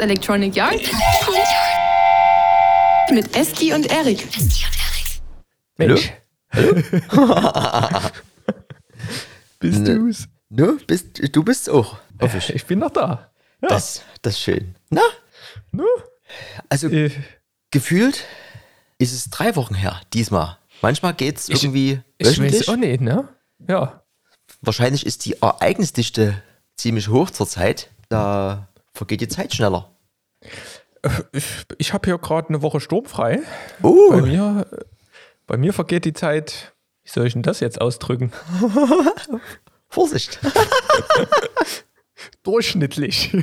Electronic Yard mit Eski und Erik. Mensch. Bist Ne. du's? Du bist, du bist auch. Hoffe ich. Ich bin noch da. Ja. Das, das ist schön. Na, ne? also Äh, gefühlt ist es drei Wochen her, diesmal. Manchmal geht es Ich- irgendwie ich weiß auch nicht, ne? Ja. Wahrscheinlich ist die Ereignisdichte ziemlich hoch zurzeit. Da vergeht die Zeit schneller. Ich, ich habe hier gerade eine Woche sturmfrei. Bei Oh, mir, bei mir vergeht die Zeit. Wie soll ich denn das jetzt ausdrücken? Vorsicht. Durchschnittlich.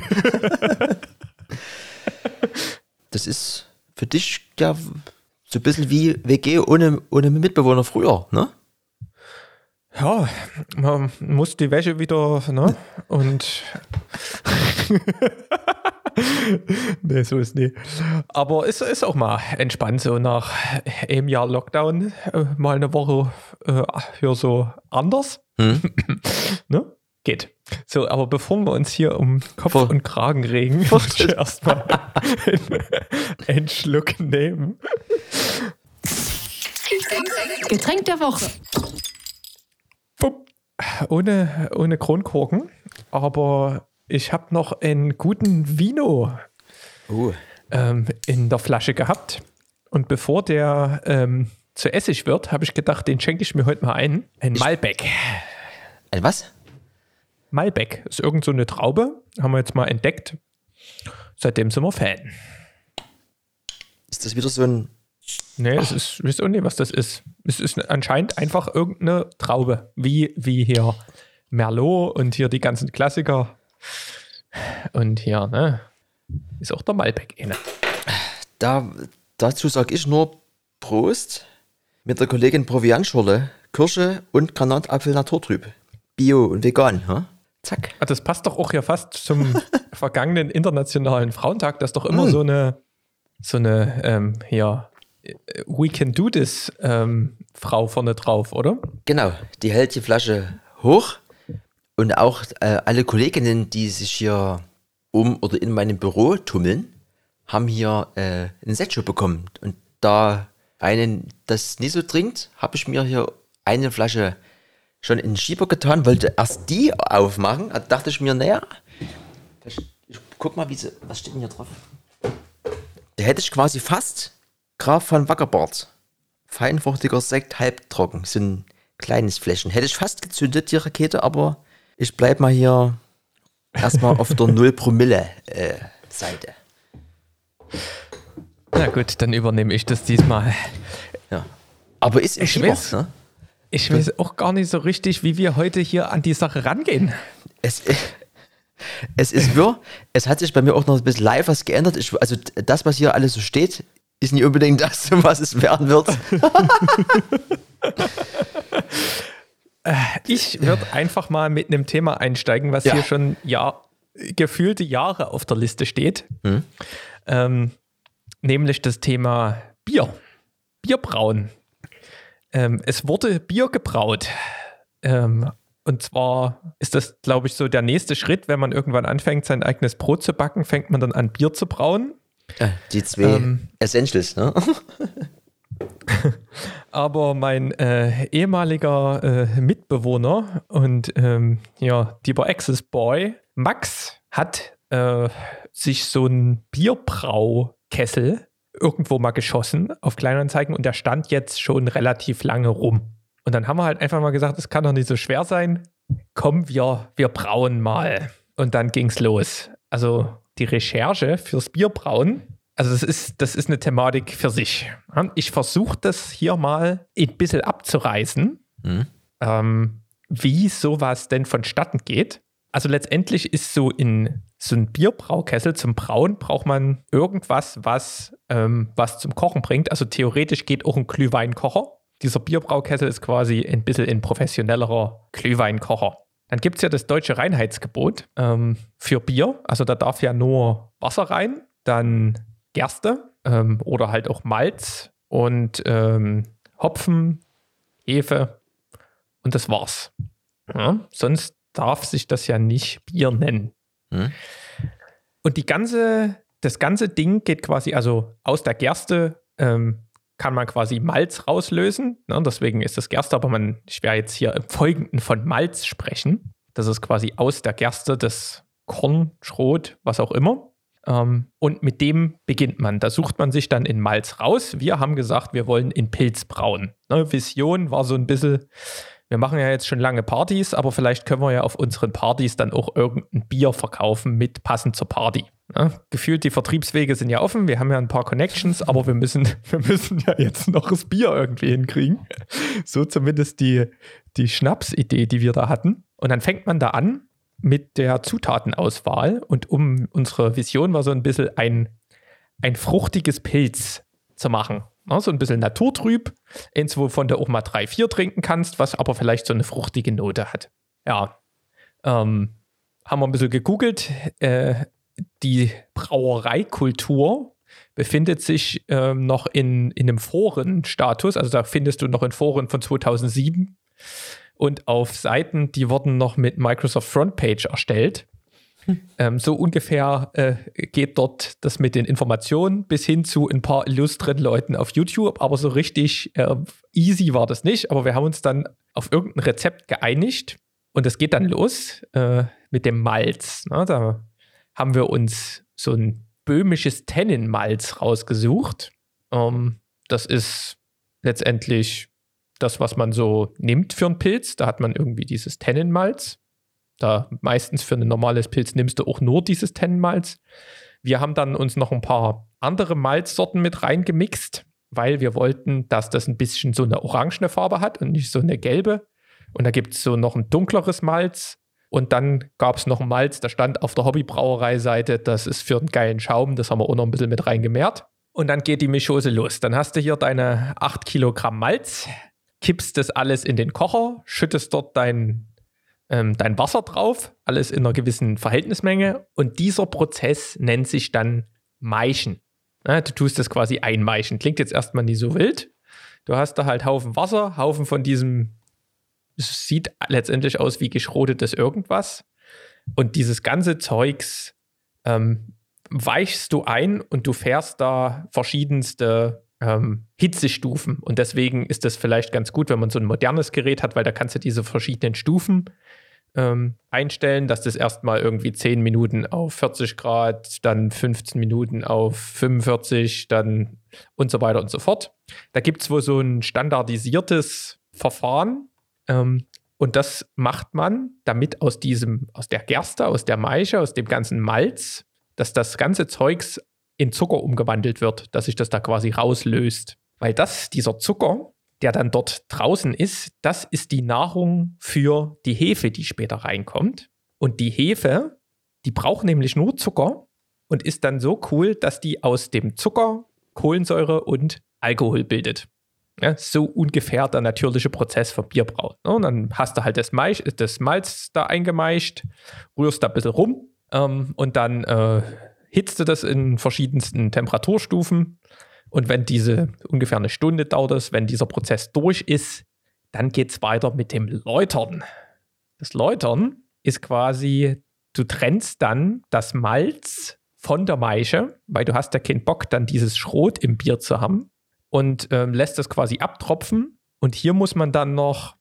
Das ist für dich ja so ein bisschen wie WG ohne, ohne Mitbewohner früher, ne? Ja, man muss die Wäsche wieder, ne? Und. nee, so ist nie. Aber es ist auch mal entspannt, so nach einem Jahr Lockdown äh, mal eine Woche äh, hier so anders. Hm? ne? Geht. So, aber bevor wir uns hier um Kopf Vor- und Kragen regen, muss ich erstmal einen, einen Schluck nehmen. Getränk der Woche. Ohne, ohne Kronkorken, aber ich habe noch einen guten Vino Oh, ähm, in der Flasche gehabt. Und bevor der ähm, zu Essig wird, habe ich gedacht, den schenke ich mir heute mal ein. Ein Malbec. ein was? Malbec ist irgend so eine Traube, haben wir jetzt mal entdeckt. Seitdem sind wir Fan. Ist das wieder so ein. Nee, es ist, ich weiß auch nicht, was das ist. Es ist anscheinend einfach irgendeine Traube, wie, wie hier Merlot und hier die ganzen Klassiker. Und hier, ne, ist auch der Malbec inne. Da, dazu sage ich nur Prost mit der Kollegin Proviantschorle, Kirsche und Granatapfel naturtrüb. Bio und vegan, ha? Zack. Ah, Das passt doch auch hier fast zum vergangenen Internationalen Frauentag. Das ist doch immer Hm. so eine, so eine, ähm, äh, We can do this ähm, Frau vorne drauf, oder? Genau, die hält die Flasche hoch und auch äh, alle Kolleginnen, die sich hier um oder in meinem Büro tummeln, haben hier äh, einen Setschub bekommen. Und da einen das nicht so trinkt, habe ich mir hier eine Flasche schon in den Schieber getan, wollte erst die aufmachen. Da dachte ich mir, naja, ich, guck mal, sie, was steht denn hier drauf? Da hätte ich quasi fast Graf von Wackerbart. Feinfruchtiger Sekt, halbtrocken. So ein kleines Fläschchen. Hätte ich fast gezündet, die Rakete, aber ich bleib mal hier erstmal auf der 0 Promille äh, Seite. Na gut, dann übernehme ich das diesmal. Ja. Aber ist Ich Schieber, weiß. ne? Ich weiß auch gar nicht so richtig, wie wir heute hier an die Sache rangehen. Es, es ist wirr. Es hat sich bei mir auch noch ein bisschen live was geändert. Ich, also das, was hier alles so steht, ist nicht unbedingt das, was es werden wird. Ich würde einfach mal mit einem Thema einsteigen, was Ja. hier schon ja, gefühlte Jahre auf der Liste steht. Hm. Ähm, nämlich das Thema Bier. Bierbrauen. Ähm, es wurde Bier gebraut. Ähm, und zwar ist das, glaube ich, so der nächste Schritt, wenn man irgendwann anfängt, sein eigenes Brot zu backen, fängt man dann an, Bier zu brauen. Äh, Die zwei Ähm. Essentials, ne? Aber mein äh, ehemaliger äh, Mitbewohner und ähm, ja, lieber Access Boy, Max, hat äh, sich so einen Bierbraukessel irgendwo mal geschossen auf Kleinanzeigen und der stand jetzt schon relativ lange rum. Und dann haben wir halt einfach mal gesagt, es kann doch nicht so schwer sein. Komm, wir, wir brauen mal. Und dann ging's los. Also die Recherche fürs Bierbrauen, also das ist, das ist eine Thematik für sich. Ich versuche das hier mal ein bisschen abzureißen, Mhm. ähm, wie sowas denn vonstatten geht. Also letztendlich ist so in so ein Bierbraukessel zum Brauen braucht man irgendwas, was, ähm, was zum Kochen bringt. Also theoretisch geht auch ein Glühweinkocher. Dieser Bierbraukessel ist quasi ein bisschen ein professionellerer Glühweinkocher. Dann gibt es ja das deutsche Reinheitsgebot ähm, für Bier. Also da darf ja nur Wasser rein, dann Gerste ähm, oder halt auch Malz und ähm, Hopfen, Hefe und das war's. Ja, sonst darf sich das ja nicht Bier nennen. Hm. Und die ganze das ganze Ding geht quasi, also aus der Gerste ähm, kann man quasi Malz rauslösen. Ne? Deswegen ist das Gerste, aber man, ich werde jetzt hier im Folgenden von Malz sprechen. Das ist quasi aus der Gerste das Korn, Schrot, was auch immer. Ähm, und mit dem beginnt man. Da sucht man sich dann in Malz raus. Wir haben gesagt, wir wollen in Pilz brauen. Ne? Vision war so ein bisschen, wir machen ja jetzt schon lange Partys, aber vielleicht können wir ja auf unseren Partys dann auch irgendein Bier verkaufen mit passend zur Party. Ja, gefühlt, die Vertriebswege sind ja offen, wir haben ja ein paar Connections, aber wir müssen, wir müssen ja jetzt noch das Bier irgendwie hinkriegen. So zumindest die, die Schnapsidee, die wir da hatten. Und dann fängt man da an mit der Zutatenauswahl und um unsere Vision war so ein bisschen ein, ein fruchtiges Pilz zu machen. Ja, so ein bisschen naturtrüb, eins, wovon du auch mal drei, vier trinken kannst, was aber vielleicht so eine fruchtige Note hat. Ja, ähm, haben wir ein bisschen gegoogelt. Äh, die Brauereikultur befindet sich ähm, noch in, in einem Forenstatus. Also da findest du noch in Foren von 2007 und auf Seiten, die wurden noch mit Microsoft Frontpage erstellt. Hm. Ähm, so ungefähr äh, geht dort das mit den Informationen bis hin zu ein paar illustren Leuten auf YouTube, aber so richtig äh, easy war das nicht. Aber wir haben uns dann auf irgendein Rezept geeinigt und es geht dann los äh, mit dem Malz. Ne? Da haben wir uns so ein böhmisches Tennenmalz rausgesucht. Ähm, das ist letztendlich das, was man so nimmt für einen Pilz. Da hat man irgendwie dieses Tennenmalz. Da meistens für ein normales Pilz nimmst du auch nur dieses Tennenmalz. Wir haben dann uns noch ein paar andere Malzsorten mit reingemixt, weil wir wollten, dass das ein bisschen so eine orangene Farbe hat und nicht so eine gelbe. Und da gibt es so noch ein dunkleres Malz, und dann gab es noch ein Malz, da stand auf der Hobbybrauerei-Seite, das ist für einen geilen Schaum, das haben wir auch noch ein bisschen mit reingemehrt. Und dann geht die Mischose los. Dann hast du hier deine 8 Kilogramm Malz, kippst das alles in den Kocher, schüttest dort dein, ähm, dein Wasser drauf, alles in einer gewissen Verhältnismenge. Und dieser Prozess nennt sich dann Maischen. Ja, du tust das quasi einmeischen. Klingt jetzt erstmal nicht so wild. Du hast da halt Haufen Wasser, Haufen von diesem es sieht letztendlich aus wie geschrotetes irgendwas. Und dieses ganze Zeugs ähm, weichst du ein und du fährst da verschiedenste ähm, Hitzestufen. Und deswegen ist das vielleicht ganz gut, wenn man so ein modernes Gerät hat, weil da kannst du diese verschiedenen Stufen ähm, einstellen, dass das erstmal irgendwie 10 Minuten auf 40 Grad, dann 15 Minuten auf 45, dann und so weiter und so fort. Da gibt es wohl so ein standardisiertes Verfahren, ähm, und das macht man, damit aus diesem, aus der Gerste, aus der Maische, aus dem ganzen Malz, dass das ganze Zeugs in Zucker umgewandelt wird, dass sich das da quasi rauslöst. Weil das, dieser Zucker, der dann dort draußen ist, das ist die Nahrung für die Hefe, die später reinkommt. Und die Hefe, die braucht nämlich nur Zucker und ist dann so cool, dass die aus dem Zucker Kohlensäure und Alkohol bildet. Ja, so ungefähr der natürliche Prozess für Bierbrauen. Ne? Und dann hast du halt das, Maisch, das Malz da eingemeischt, rührst da ein bisschen rum ähm, und dann äh, hitzt du das in verschiedensten Temperaturstufen. Und wenn diese ungefähr eine Stunde dauert es, wenn dieser Prozess durch ist, dann geht es weiter mit dem Läutern. Das Läutern ist quasi, du trennst dann das Malz von der Maische, weil du hast ja keinen Bock, dann dieses Schrot im Bier zu haben und ähm, lässt das quasi abtropfen. Und hier muss man dann noch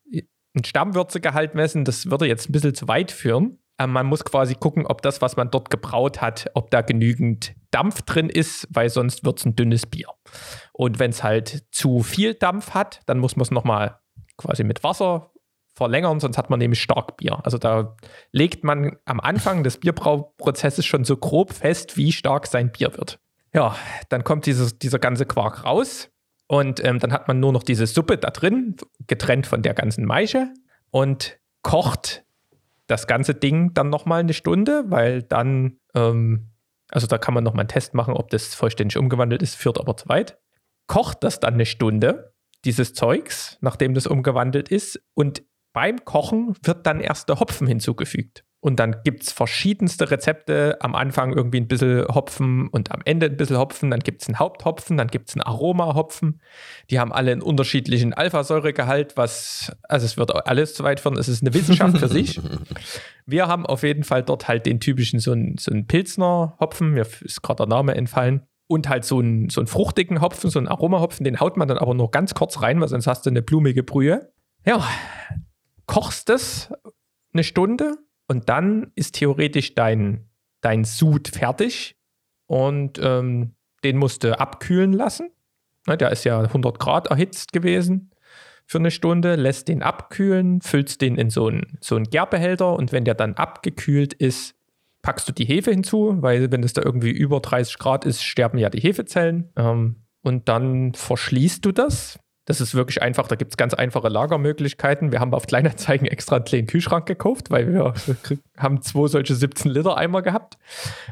ein Stammwürzegehalt messen. Das würde jetzt ein bisschen zu weit führen. Ähm, man muss quasi gucken, ob das, was man dort gebraut hat, ob da genügend Dampf drin ist, weil sonst wird es ein dünnes Bier. Und wenn es halt zu viel Dampf hat, dann muss man es nochmal quasi mit Wasser verlängern, sonst hat man nämlich Starkbier. Also da legt man am Anfang des Bierbrauprozesses schon so grob fest, wie stark sein Bier wird. Ja, dann kommt dieses, dieser ganze Quark raus und ähm, dann hat man nur noch diese Suppe da drin, getrennt von der ganzen Maische und kocht das ganze Ding dann nochmal eine Stunde, weil dann, ähm, also da kann man nochmal einen Test machen, ob das vollständig umgewandelt ist, führt aber zu weit. Kocht das dann eine Stunde, dieses Zeugs, nachdem das umgewandelt ist und beim Kochen wird dann erst der Hopfen hinzugefügt. Und dann gibt es verschiedenste Rezepte. Am Anfang irgendwie ein bisschen Hopfen und am Ende ein bisschen Hopfen. Dann gibt es einen Haupthopfen, dann gibt es einen Aromahopfen. Die haben alle einen unterschiedlichen Alphasäuregehalt, was, also es wird alles zu weit führen. Es ist eine Wissenschaft für sich. Wir haben auf jeden Fall dort halt den typischen, so einen so ein Pilzner Hopfen, mir ist gerade der Name entfallen. Und halt so einen, so einen fruchtigen Hopfen, so einen Aromahopfen, den haut man dann aber nur ganz kurz rein, weil sonst hast du eine blumige Brühe. Ja, kochst es eine Stunde und dann ist theoretisch dein, dein Sud fertig und ähm, den musst du abkühlen lassen. Ne, der ist ja 100 Grad erhitzt gewesen für eine Stunde, lässt den abkühlen, füllst den in so einen, so einen Gärbehälter und wenn der dann abgekühlt ist, packst du die Hefe hinzu, weil wenn es da irgendwie über 30 Grad ist, sterben ja die Hefezellen. Ähm, und dann verschließt du das. Das ist wirklich einfach, da gibt es ganz einfache Lagermöglichkeiten. Wir haben auf Kleinanzeigen extra einen kleinen Kühlschrank gekauft, weil wir haben zwei solche 17 Liter Eimer gehabt.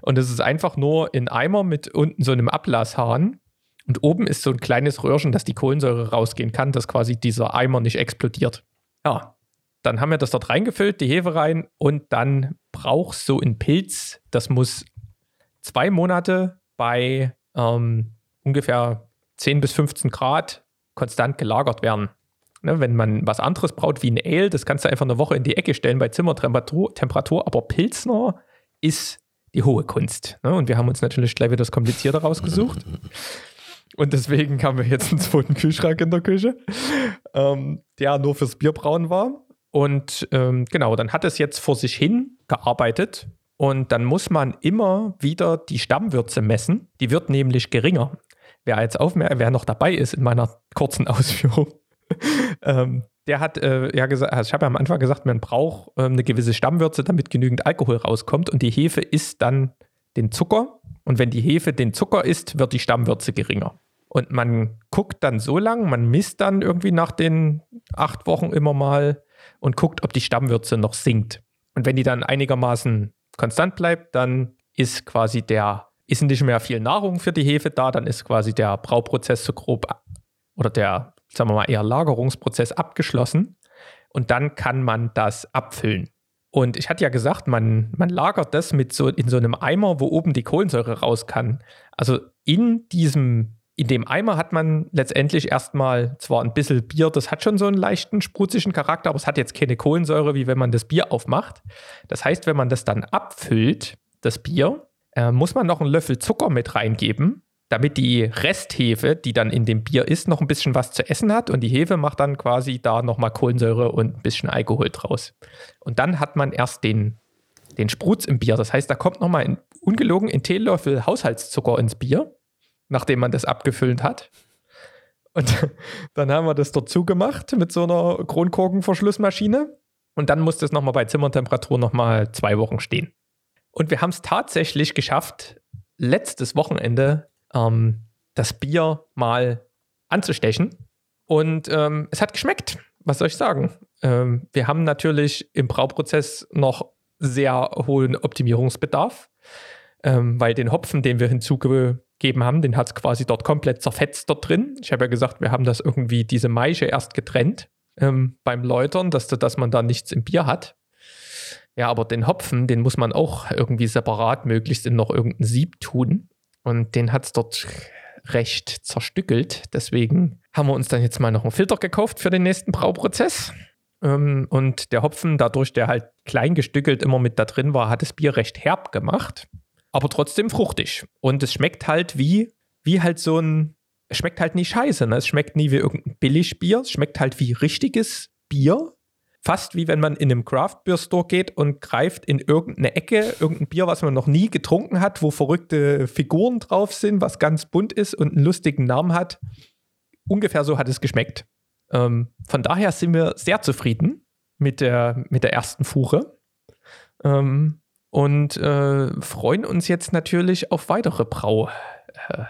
Und das ist einfach nur ein Eimer mit unten so einem Ablasshahn. Und oben ist so ein kleines Röhrchen, dass die Kohlensäure rausgehen kann, dass quasi dieser Eimer nicht explodiert. Ja, dann haben wir das dort reingefüllt, die Hefe rein und dann brauchst du einen Pilz, das muss zwei Monate bei ähm, ungefähr 10 bis 15 Grad konstant gelagert werden. Ne, wenn man was anderes braut wie ein Ale, das kannst du einfach eine Woche in die Ecke stellen bei Zimmertemperatur, Temperatur, aber Pilzner ist die hohe Kunst. Ne? Und wir haben uns natürlich gleich wieder das Komplizierte rausgesucht. Und deswegen haben wir jetzt einen zweiten Kühlschrank in der Küche, ähm, der nur fürs Bierbrauen war. Und ähm, genau, dann hat es jetzt vor sich hin gearbeitet. Und dann muss man immer wieder die Stammwürze messen. Die wird nämlich geringer. Wer jetzt aufmerkt, wer noch dabei ist in meiner kurzen Ausführung, ähm, der hat äh, ja gesagt, also ich habe ja am Anfang gesagt, man braucht ähm, eine gewisse Stammwürze, damit genügend Alkohol rauskommt. Und die Hefe isst dann den Zucker. Und wenn die Hefe den Zucker isst, wird die Stammwürze geringer. Und man guckt dann so lang, man misst dann irgendwie nach den acht Wochen immer mal, und guckt, ob die Stammwürze noch sinkt. Und wenn die dann einigermaßen konstant bleibt, dann ist quasi der, ist nicht mehr viel Nahrung für die Hefe da, dann ist quasi der Brauprozess so grob oder der, sagen wir mal, eher Lagerungsprozess abgeschlossen. Und dann kann man das abfüllen. Und ich hatte ja gesagt, man, man lagert das mit so in so einem Eimer, wo oben die Kohlensäure raus kann. Also in diesem in dem Eimer hat man letztendlich erstmal zwar ein bisschen Bier, das hat schon so einen leichten sprutzigen Charakter, aber es hat jetzt keine Kohlensäure, wie wenn man das Bier aufmacht. Das heißt, wenn man das dann abfüllt, das Bier, äh, muss man noch einen Löffel Zucker mit reingeben, damit die Resthefe, die dann in dem Bier ist, noch ein bisschen was zu essen hat und die Hefe macht dann quasi da nochmal Kohlensäure und ein bisschen Alkohol draus. Und dann hat man erst den, den Sprutz im Bier. Das heißt, da kommt nochmal ungelogen ein Teelöffel Haushaltszucker ins Bier nachdem man das abgefüllt hat. Und dann haben wir das dort zugemacht mit so einer Kronkorkenverschlussmaschine. Und dann musste es nochmal bei Zimmertemperatur nochmal zwei Wochen stehen. Und wir haben es tatsächlich geschafft, letztes Wochenende ähm, das Bier mal anzustechen. Und ähm, es hat geschmeckt. Was soll ich sagen? Ähm, wir haben natürlich im Brauprozess noch sehr hohen Optimierungsbedarf, ähm, weil den Hopfen, den wir hinzuge gegeben haben, den hat es quasi dort komplett zerfetzt dort drin. Ich habe ja gesagt, wir haben das irgendwie, diese Maische erst getrennt ähm, beim Läutern, dass, dass man da nichts im Bier hat. Ja, aber den Hopfen, den muss man auch irgendwie separat, möglichst in noch irgendein Sieb tun. Und den hat es dort recht zerstückelt. Deswegen haben wir uns dann jetzt mal noch einen Filter gekauft für den nächsten Brauprozess. Ähm, und der Hopfen, dadurch der halt klein gestückelt immer mit da drin war, hat das Bier recht herb gemacht aber trotzdem fruchtig. Und es schmeckt halt wie, wie halt so ein, es schmeckt halt nicht scheiße. Ne? Es schmeckt nie wie irgendein Billigbier. Es schmeckt halt wie richtiges Bier. Fast wie wenn man in einem Craft Beer Store geht und greift in irgendeine Ecke, irgendein Bier, was man noch nie getrunken hat, wo verrückte Figuren drauf sind, was ganz bunt ist und einen lustigen Namen hat. Ungefähr so hat es geschmeckt. Ähm, von daher sind wir sehr zufrieden mit der, mit der ersten Fuhre. Ähm, und äh, freuen uns jetzt natürlich auf weitere Brau, äh,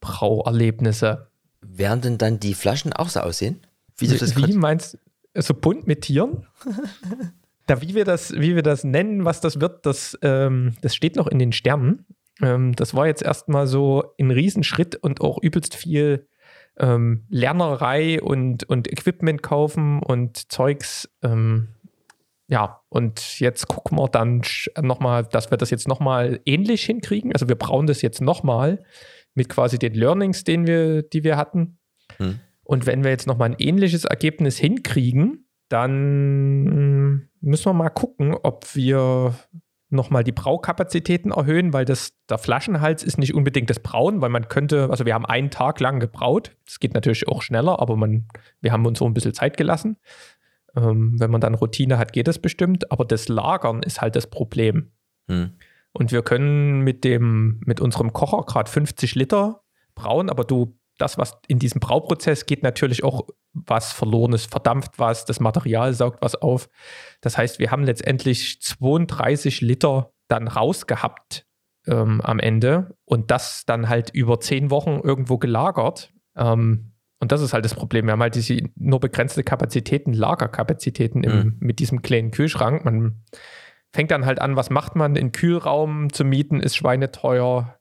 Brauerlebnisse. Werden denn dann die Flaschen auch so aussehen? Wie, du das wie meinst so bunt mit Tieren? da, wie wir, das, wie wir das nennen, was das wird, das, ähm, das steht noch in den Sternen. Ähm, das war jetzt erstmal so ein Riesenschritt und auch übelst viel ähm, Lernerei und, und Equipment kaufen und Zeugs. Ähm, ja, und jetzt gucken wir dann nochmal, dass wir das jetzt nochmal ähnlich hinkriegen. Also wir brauchen das jetzt nochmal mit quasi den Learnings, den wir, die wir hatten. Hm. Und wenn wir jetzt nochmal ein ähnliches Ergebnis hinkriegen, dann müssen wir mal gucken, ob wir nochmal die Braukapazitäten erhöhen, weil das, der Flaschenhals ist nicht unbedingt das Brauen, weil man könnte, also wir haben einen Tag lang gebraut. Das geht natürlich auch schneller, aber man, wir haben uns so ein bisschen Zeit gelassen. Ähm, wenn man dann Routine hat, geht das bestimmt, aber das Lagern ist halt das Problem. Hm. Und wir können mit dem, mit unserem Kocher gerade 50 Liter brauen, aber du, das, was in diesem Brauprozess geht, natürlich auch was verloren ist, verdampft was, das Material saugt was auf. Das heißt, wir haben letztendlich 32 Liter dann rausgehabt ähm, am Ende und das dann halt über zehn Wochen irgendwo gelagert. Ähm, und das ist halt das Problem. Wir haben halt diese nur begrenzte Kapazitäten, Lagerkapazitäten im, mhm. mit diesem kleinen Kühlschrank. Man fängt dann halt an, was macht man? Den Kühlraum zu mieten ist schweineteuer.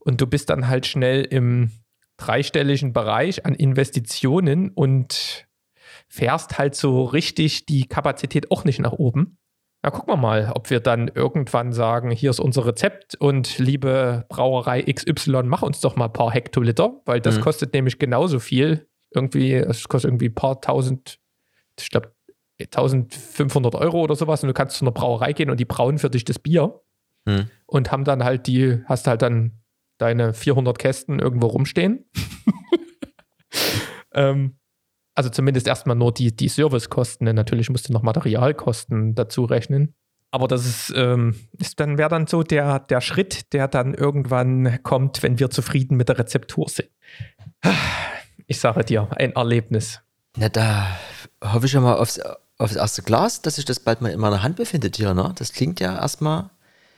Und du bist dann halt schnell im dreistelligen Bereich an Investitionen und fährst halt so richtig die Kapazität auch nicht nach oben. Na, gucken wir mal, ob wir dann irgendwann sagen, hier ist unser Rezept und liebe Brauerei XY, mach uns doch mal ein paar Hektoliter, weil das mhm. kostet nämlich genauso viel. Irgendwie, es kostet irgendwie ein paar tausend, ich glaube 1500 Euro oder sowas und du kannst zu einer Brauerei gehen und die brauen für dich das Bier mhm. und haben dann halt die, hast halt dann deine 400 Kästen irgendwo rumstehen. ähm, also zumindest erstmal nur die, die Servicekosten. Ne? Natürlich musst du noch Materialkosten dazu rechnen. Aber das ist, ähm, ist dann wäre dann so der, der Schritt, der dann irgendwann kommt, wenn wir zufrieden mit der Rezeptur sind. Ich sage dir, ein Erlebnis. Na, da hoffe ich schon mal aufs, aufs erste Glas, dass sich das bald mal in meiner Hand befindet hier. Ne? Das klingt ja erstmal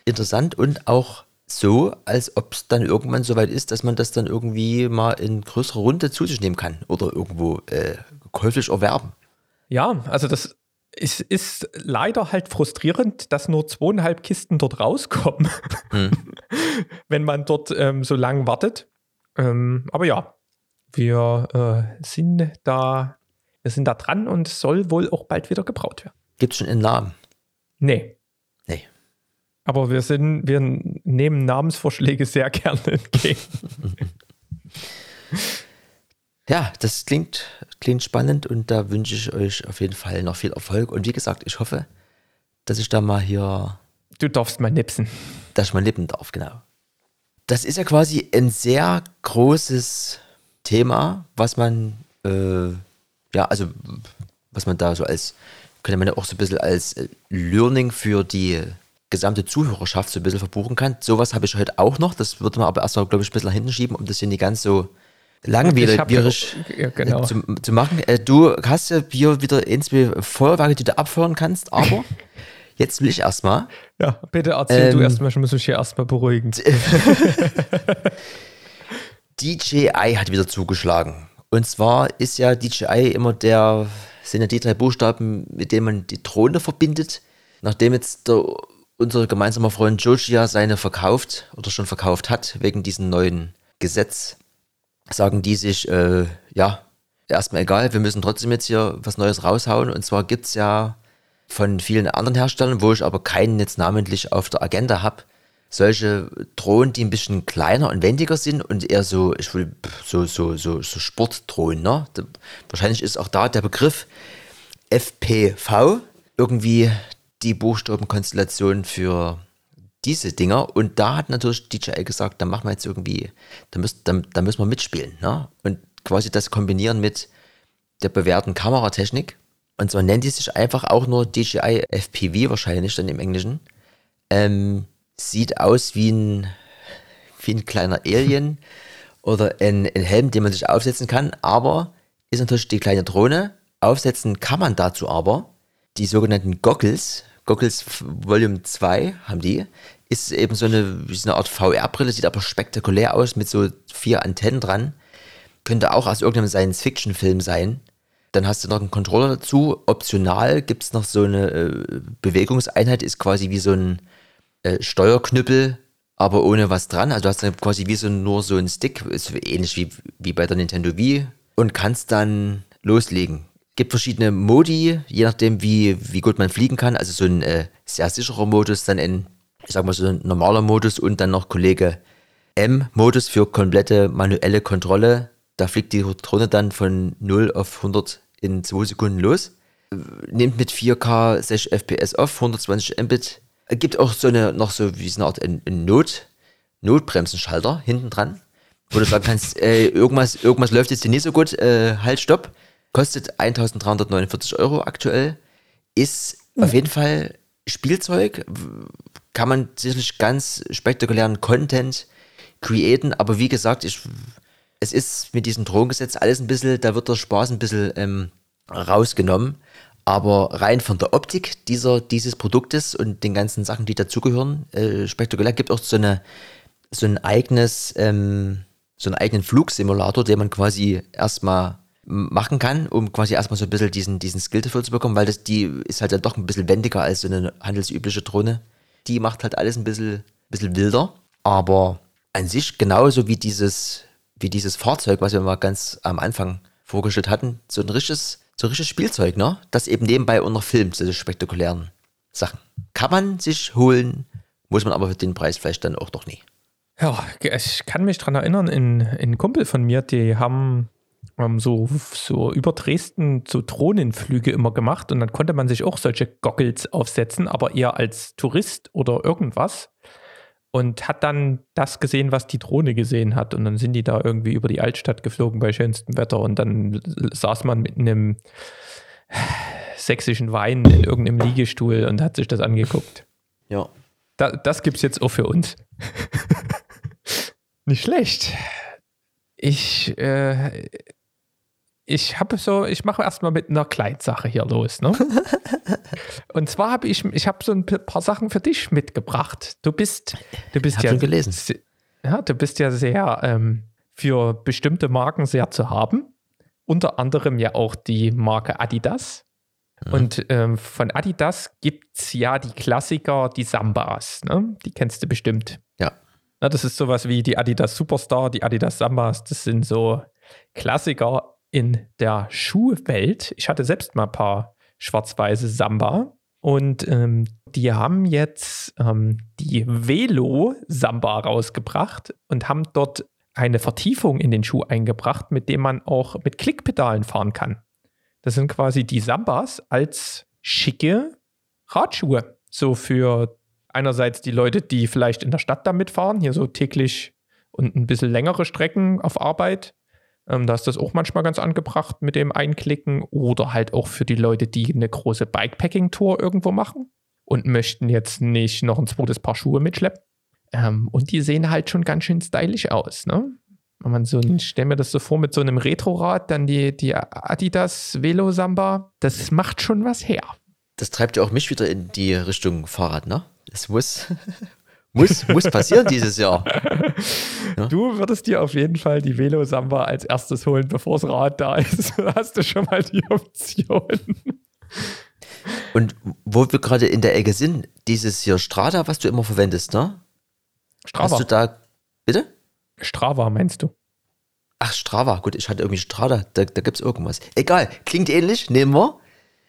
interessant und auch so, als ob es dann irgendwann soweit ist, dass man das dann irgendwie mal in größerer Runde zu sich nehmen kann oder irgendwo äh, käuflich erwerben. Ja, also das ist, ist leider halt frustrierend, dass nur zweieinhalb Kisten dort rauskommen, hm. wenn man dort ähm, so lange wartet. Ähm, aber ja, wir äh, sind da, wir sind da dran und es soll wohl auch bald wieder gebraut werden. Gibt es schon einen Namen? Nee. Aber wir sind, wir nehmen Namensvorschläge sehr gerne entgegen. Ja, das klingt, klingt spannend und da wünsche ich euch auf jeden Fall noch viel Erfolg. Und wie gesagt, ich hoffe, dass ich da mal hier. Du darfst mal nipsen. Dass ich mal nippen darf, genau. Das ist ja quasi ein sehr großes Thema, was man, äh, ja, also, was man da so als, könnte man ja auch so ein bisschen als Learning für die gesamte Zuhörerschaft so ein bisschen verbuchen kann. Sowas habe ich heute auch noch. Das würde man aber erstmal, glaube ich, ein bisschen hinten schieben, um das hier nicht ganz so langwierig ja, genau. zu, zu, machen. Äh, du hast ja hier wieder zwei Feuerwerke, die du abfeuern kannst, aber jetzt will ich erstmal. Ja, bitte erzähl ähm, du erstmal, ich muss mich hier erstmal beruhigen. DJI hat wieder zugeschlagen. Und zwar ist ja DJI immer der, sind ja die drei Buchstaben, mit denen man die Drohne verbindet. Nachdem jetzt der unser gemeinsamer Freund Joshia seine verkauft oder schon verkauft hat wegen diesem neuen Gesetz, sagen die sich, äh, ja, erstmal egal, wir müssen trotzdem jetzt hier was Neues raushauen. Und zwar gibt es ja von vielen anderen Herstellern, wo ich aber keinen jetzt namentlich auf der Agenda habe, solche Drohnen, die ein bisschen kleiner und wendiger sind und eher so, ich will, so, so, so, so Sportdrohnen, ne? Wahrscheinlich ist auch da der Begriff FPV irgendwie die Buchstabenkonstellation für diese Dinger. Und da hat natürlich DJI gesagt, da machen wir jetzt irgendwie, da müssen, da, da müssen wir mitspielen. Ne? Und quasi das kombinieren mit der bewährten Kameratechnik. Und zwar nennt die sich einfach auch nur DJI FPV wahrscheinlich dann im Englischen. Ähm, sieht aus wie ein, wie ein kleiner Alien oder ein, ein Helm, den man sich aufsetzen kann, aber ist natürlich die kleine Drohne. Aufsetzen kann man dazu aber die sogenannten Goggles, Goggles Volume 2 haben die, ist eben so eine, so eine Art VR-Brille, sieht aber spektakulär aus mit so vier Antennen dran. Könnte auch aus irgendeinem Science-Fiction-Film sein. Dann hast du noch einen Controller dazu. Optional gibt es noch so eine äh, Bewegungseinheit, ist quasi wie so ein äh, Steuerknüppel, aber ohne was dran. Also du hast dann quasi wie so nur so ein Stick, ist ähnlich wie, wie bei der Nintendo Wii und kannst dann loslegen gibt verschiedene Modi, je nachdem, wie, wie gut man fliegen kann. Also so ein äh, sehr sicherer Modus, dann ein, ich sag mal so ein normaler Modus und dann noch Kollege M-Modus für komplette manuelle Kontrolle. Da fliegt die Drohne dann von 0 auf 100 in 2 Sekunden los. nimmt mit 4K 6 FPS auf, 120 Mbit. Gibt auch so eine, noch so wie so eine Art Not, Notbremsenschalter hinten dran, wo du sagen kannst, äh, irgendwas, irgendwas läuft jetzt hier nicht so gut, äh, halt, stopp. Kostet 1349 Euro aktuell. Ist auf jeden Fall Spielzeug, kann man sicherlich ganz spektakulären Content createn, aber wie gesagt, ich, es ist mit diesem Drogengesetz alles ein bisschen, da wird der Spaß ein bisschen ähm, rausgenommen. Aber rein von der Optik dieser, dieses Produktes und den ganzen Sachen, die dazugehören, äh, spektakulär, gibt auch so eine so ein eigenes, ähm, so einen eigenen Flugsimulator, den man quasi erstmal machen kann, um quasi erstmal so ein bisschen diesen, diesen Skill dafür zu bekommen, weil das, die ist halt dann doch ein bisschen wendiger als so eine handelsübliche Drohne. Die macht halt alles ein bisschen, bisschen wilder, aber an sich genauso wie dieses, wie dieses Fahrzeug, was wir mal ganz am Anfang vorgestellt hatten, so ein richtiges, so ein richtiges Spielzeug, ne? Das eben nebenbei auch noch filmt, diese spektakulären Sachen. Kann man sich holen, muss man aber für den Preis vielleicht dann auch noch nie. Ja, ich kann mich dran erinnern, in, in Kumpel von mir, die haben ähm, so, so über Dresden so Drohnenflüge immer gemacht und dann konnte man sich auch solche Goggles aufsetzen, aber eher als Tourist oder irgendwas und hat dann das gesehen, was die Drohne gesehen hat und dann sind die da irgendwie über die Altstadt geflogen bei schönstem Wetter und dann saß man mit einem sächsischen Wein in irgendeinem Liegestuhl und hat sich das angeguckt. Ja. Da, das gibt's jetzt auch für uns. Nicht schlecht. Ich, äh, ich habe so, ich mache erstmal mit einer Kleidsache hier los, ne? Und zwar habe ich, ich habe so ein paar Sachen für dich mitgebracht. Du bist, du bist ja gelesen. se- Ja, du bist ja sehr ähm, für bestimmte Marken sehr zu haben. Unter anderem ja auch die Marke Adidas. Und ähm, von Adidas gibt es ja die Klassiker, die Sambas. Ne? Die kennst du bestimmt. Ja. Na, das ist sowas wie die Adidas Superstar, die Adidas Sambas. Das sind so Klassiker in der Schuhwelt. Ich hatte selbst mal ein paar schwarz-weiße Samba. Und ähm, die haben jetzt ähm, die Velo Samba rausgebracht und haben dort eine Vertiefung in den Schuh eingebracht, mit dem man auch mit Klickpedalen fahren kann. Das sind quasi die Sambas als schicke Radschuhe. So für einerseits die Leute, die vielleicht in der Stadt damit fahren, hier so täglich und ein bisschen längere Strecken auf Arbeit. Ähm, da ist das auch manchmal ganz angebracht mit dem Einklicken. Oder halt auch für die Leute, die eine große Bikepacking-Tour irgendwo machen und möchten jetzt nicht noch ein zweites Paar Schuhe mitschleppen. Ähm, und die sehen halt schon ganz schön stylisch aus, ne? Wenn man so, ich stelle mir das so vor mit so einem Retrorad, dann die, die Adidas Velo Samba, das macht schon was her. Das treibt ja auch mich wieder in die Richtung Fahrrad, ne? Das muss, muss, muss passieren dieses Jahr. Du würdest dir auf jeden Fall die Velo Samba als erstes holen, bevor das Rad da ist. Da hast du schon mal die Option. Und wo wir gerade in der Ecke sind, dieses hier Strada, was du immer verwendest, ne? Strava. Hast du da, bitte? Strava meinst du? Ach, Strava, gut, ich hatte irgendwie Strada, da, da gibt's irgendwas. Egal, klingt ähnlich, nehmen wir.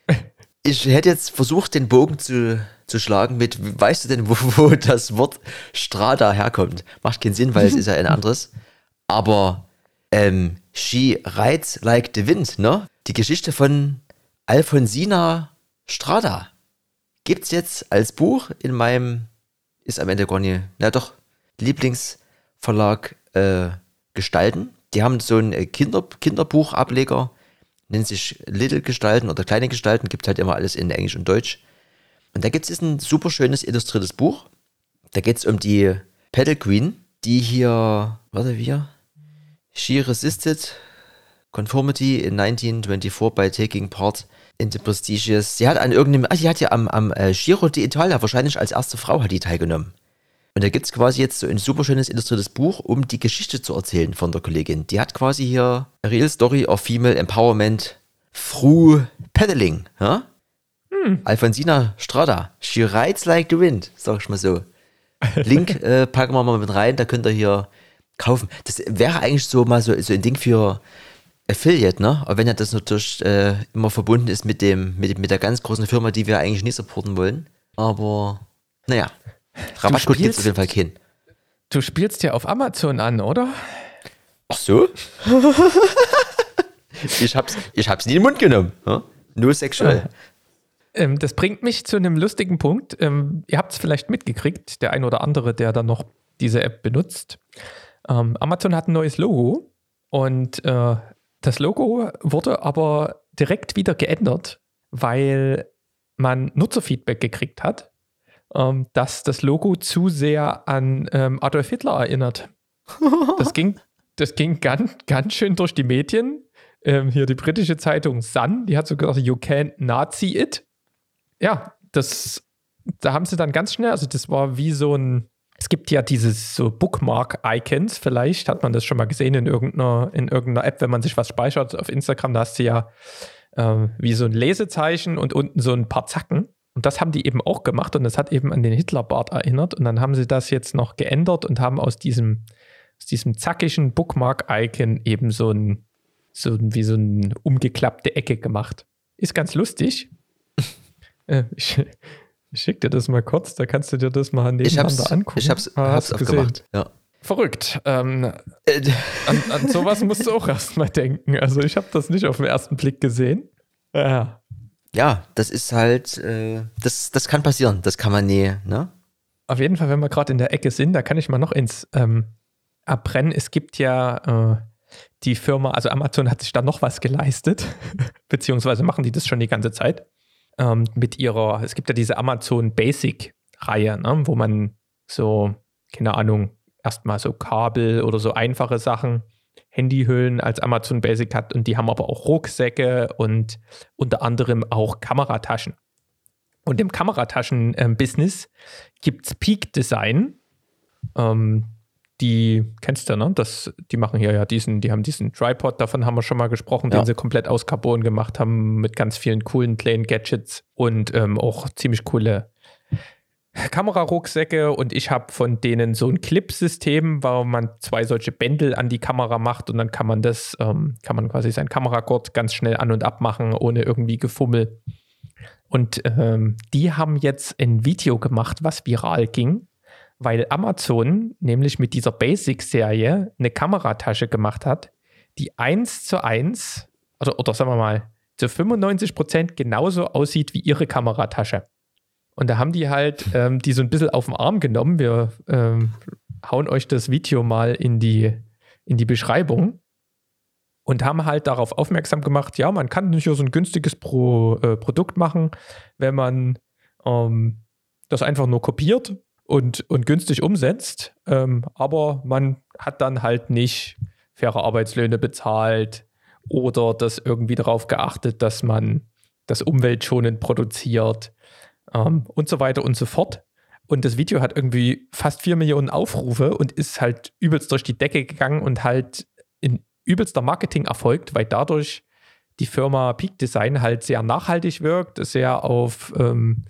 Ich hätte jetzt versucht, den Bogen zu, zu schlagen mit, weißt du denn, wo, wo das Wort Strada herkommt? Macht keinen Sinn, weil es ist ja ein anderes. Aber ähm, She Rides Like the Wind, ne? Die Geschichte von Alfonsina Strada gibt's jetzt als Buch in meinem, ist am Ende gar nicht, na doch, Lieblingsverlag äh, Gestalten. Die haben so einen äh, Kinder, Kinderbuchableger, nennt sich Little Gestalten oder kleine Gestalten, gibt halt immer alles in Englisch und Deutsch. Und da gibt es ein super schönes illustriertes Buch. Da geht es um die Pedal Queen, die hier, warte, wie? She resisted conformity in 1924 by taking part in the prestigious. Sie hat an irgendeinem, ah, sie hat ja am, am äh, Giro d'Italia wahrscheinlich als erste Frau hat die teilgenommen. Und da gibt es quasi jetzt so ein super schönes illustriertes Buch, um die Geschichte zu erzählen von der Kollegin. Die hat quasi hier Real Story of Female Empowerment through Pedaling. Ja? Alfonsina Strada. She rides like the wind, sag ich mal so. Link äh, packen wir mal mit rein, da könnt ihr hier kaufen. Das wäre eigentlich so mal so, so ein Ding für Affiliate, ne? Aber wenn ja das natürlich äh, immer verbunden ist mit dem, mit, mit der ganz großen Firma, die wir eigentlich nicht supporten wollen. Aber naja. Rabattcode gibt es auf jeden Fall keinen. Du spielst ja auf Amazon an, oder? Ach so? ich hab's, ich hab's nie in den Mund genommen. Ja? Nur sexuell. Ähm, das bringt mich zu einem lustigen Punkt. Ähm, ihr habt es vielleicht mitgekriegt, der ein oder andere, der dann noch diese App benutzt. Ähm, Amazon hat ein neues Logo und äh, das Logo wurde aber direkt wieder geändert, weil man Nutzerfeedback gekriegt hat, ähm, dass das Logo zu sehr an ähm, Adolf Hitler erinnert. Das ging, das ging ganz, ganz schön durch die Medien. Ähm, hier die britische Zeitung Sun, die hat so gesagt, you can't Nazi it. Ja, das, da haben sie dann ganz schnell, also das war wie so ein, es gibt ja dieses so Bookmark-Icons, vielleicht hat man das schon mal gesehen in irgendeiner, in irgendeiner App, wenn man sich was speichert auf Instagram, da hast du ja äh, wie so ein Lesezeichen und unten so ein paar Zacken. Und das haben die eben auch gemacht und das hat eben an den Hitlerbart erinnert. Und dann haben sie das jetzt noch geändert und haben aus diesem, aus diesem zackigen Bookmark-Icon eben so ein, so ein, wie so eine umgeklappte Ecke gemacht. Ist ganz lustig. Äh, ich, ich schicke dir das mal kurz, da kannst du dir das mal nebeneinander angucken. Ich hab's, Ah, hab's aufgemacht. Ja. Verrückt. Ähm, Äh, an, an sowas musst du auch erstmal denken. Also ich habe das nicht auf den ersten Blick gesehen. Ja. ja, das ist halt, äh, das, das kann passieren. Das kann man nie, ne? Auf jeden Fall, wenn wir gerade in der Ecke sind, da kann ich mal noch ins ähm, abbrennen. Es gibt ja äh, die Firma, also Amazon hat sich da noch was geleistet, beziehungsweise machen die das schon die ganze Zeit. Ähm, mit ihrer, es gibt ja diese Amazon Basic-Reihe, ne, wo man so, keine Ahnung, erstmal so Kabel oder so einfache Sachen, Handyhüllen als Amazon Basic hat und die haben aber auch Rucksäcke und unter anderem auch Kamerataschen. Und im Kamerataschen-Business gibt es Peak Design. Ähm, die kennst du, ne? Das, die machen hier ja diesen, die haben diesen Tripod, davon haben wir schon mal gesprochen, Ja. den sie komplett aus Carbon gemacht haben, mit ganz vielen coolen kleinen Gadgets und ähm, auch ziemlich coole Kamerarucksäcke und ich habe von denen so ein Clip-System, wo man zwei solche Bändel an die Kamera macht und dann kann man das, ähm, kann man quasi sein Kameragurt ganz schnell an und abmachen, ohne irgendwie Gefummel. Und ähm, die haben jetzt ein Video gemacht, was viral ging, weil Amazon nämlich mit dieser Basic-Serie eine Kameratasche gemacht hat, die eins zu eins, oder, oder sagen wir mal, zu 95 Prozent genauso aussieht wie ihre Kameratasche. Und da haben die halt ähm, die so ein bisschen auf den Arm genommen. Wir ähm, hauen euch das Video mal in die, in die Beschreibung und haben halt darauf aufmerksam gemacht, ja, man kann nicht so ein günstiges Pro, äh, Produkt machen, wenn man ähm, das einfach nur kopiert und, und günstig umsetzt. Ähm, aber man hat dann halt nicht faire Arbeitslöhne bezahlt oder das irgendwie darauf geachtet, dass man das umweltschonend produziert ähm, und so weiter und so fort. Und das Video hat irgendwie fast vier Millionen Aufrufe und ist halt übelst durch die Decke gegangen und halt in übelster Marketing erfolgt, weil dadurch die Firma Peak Design halt sehr nachhaltig wirkt, sehr auf ähm,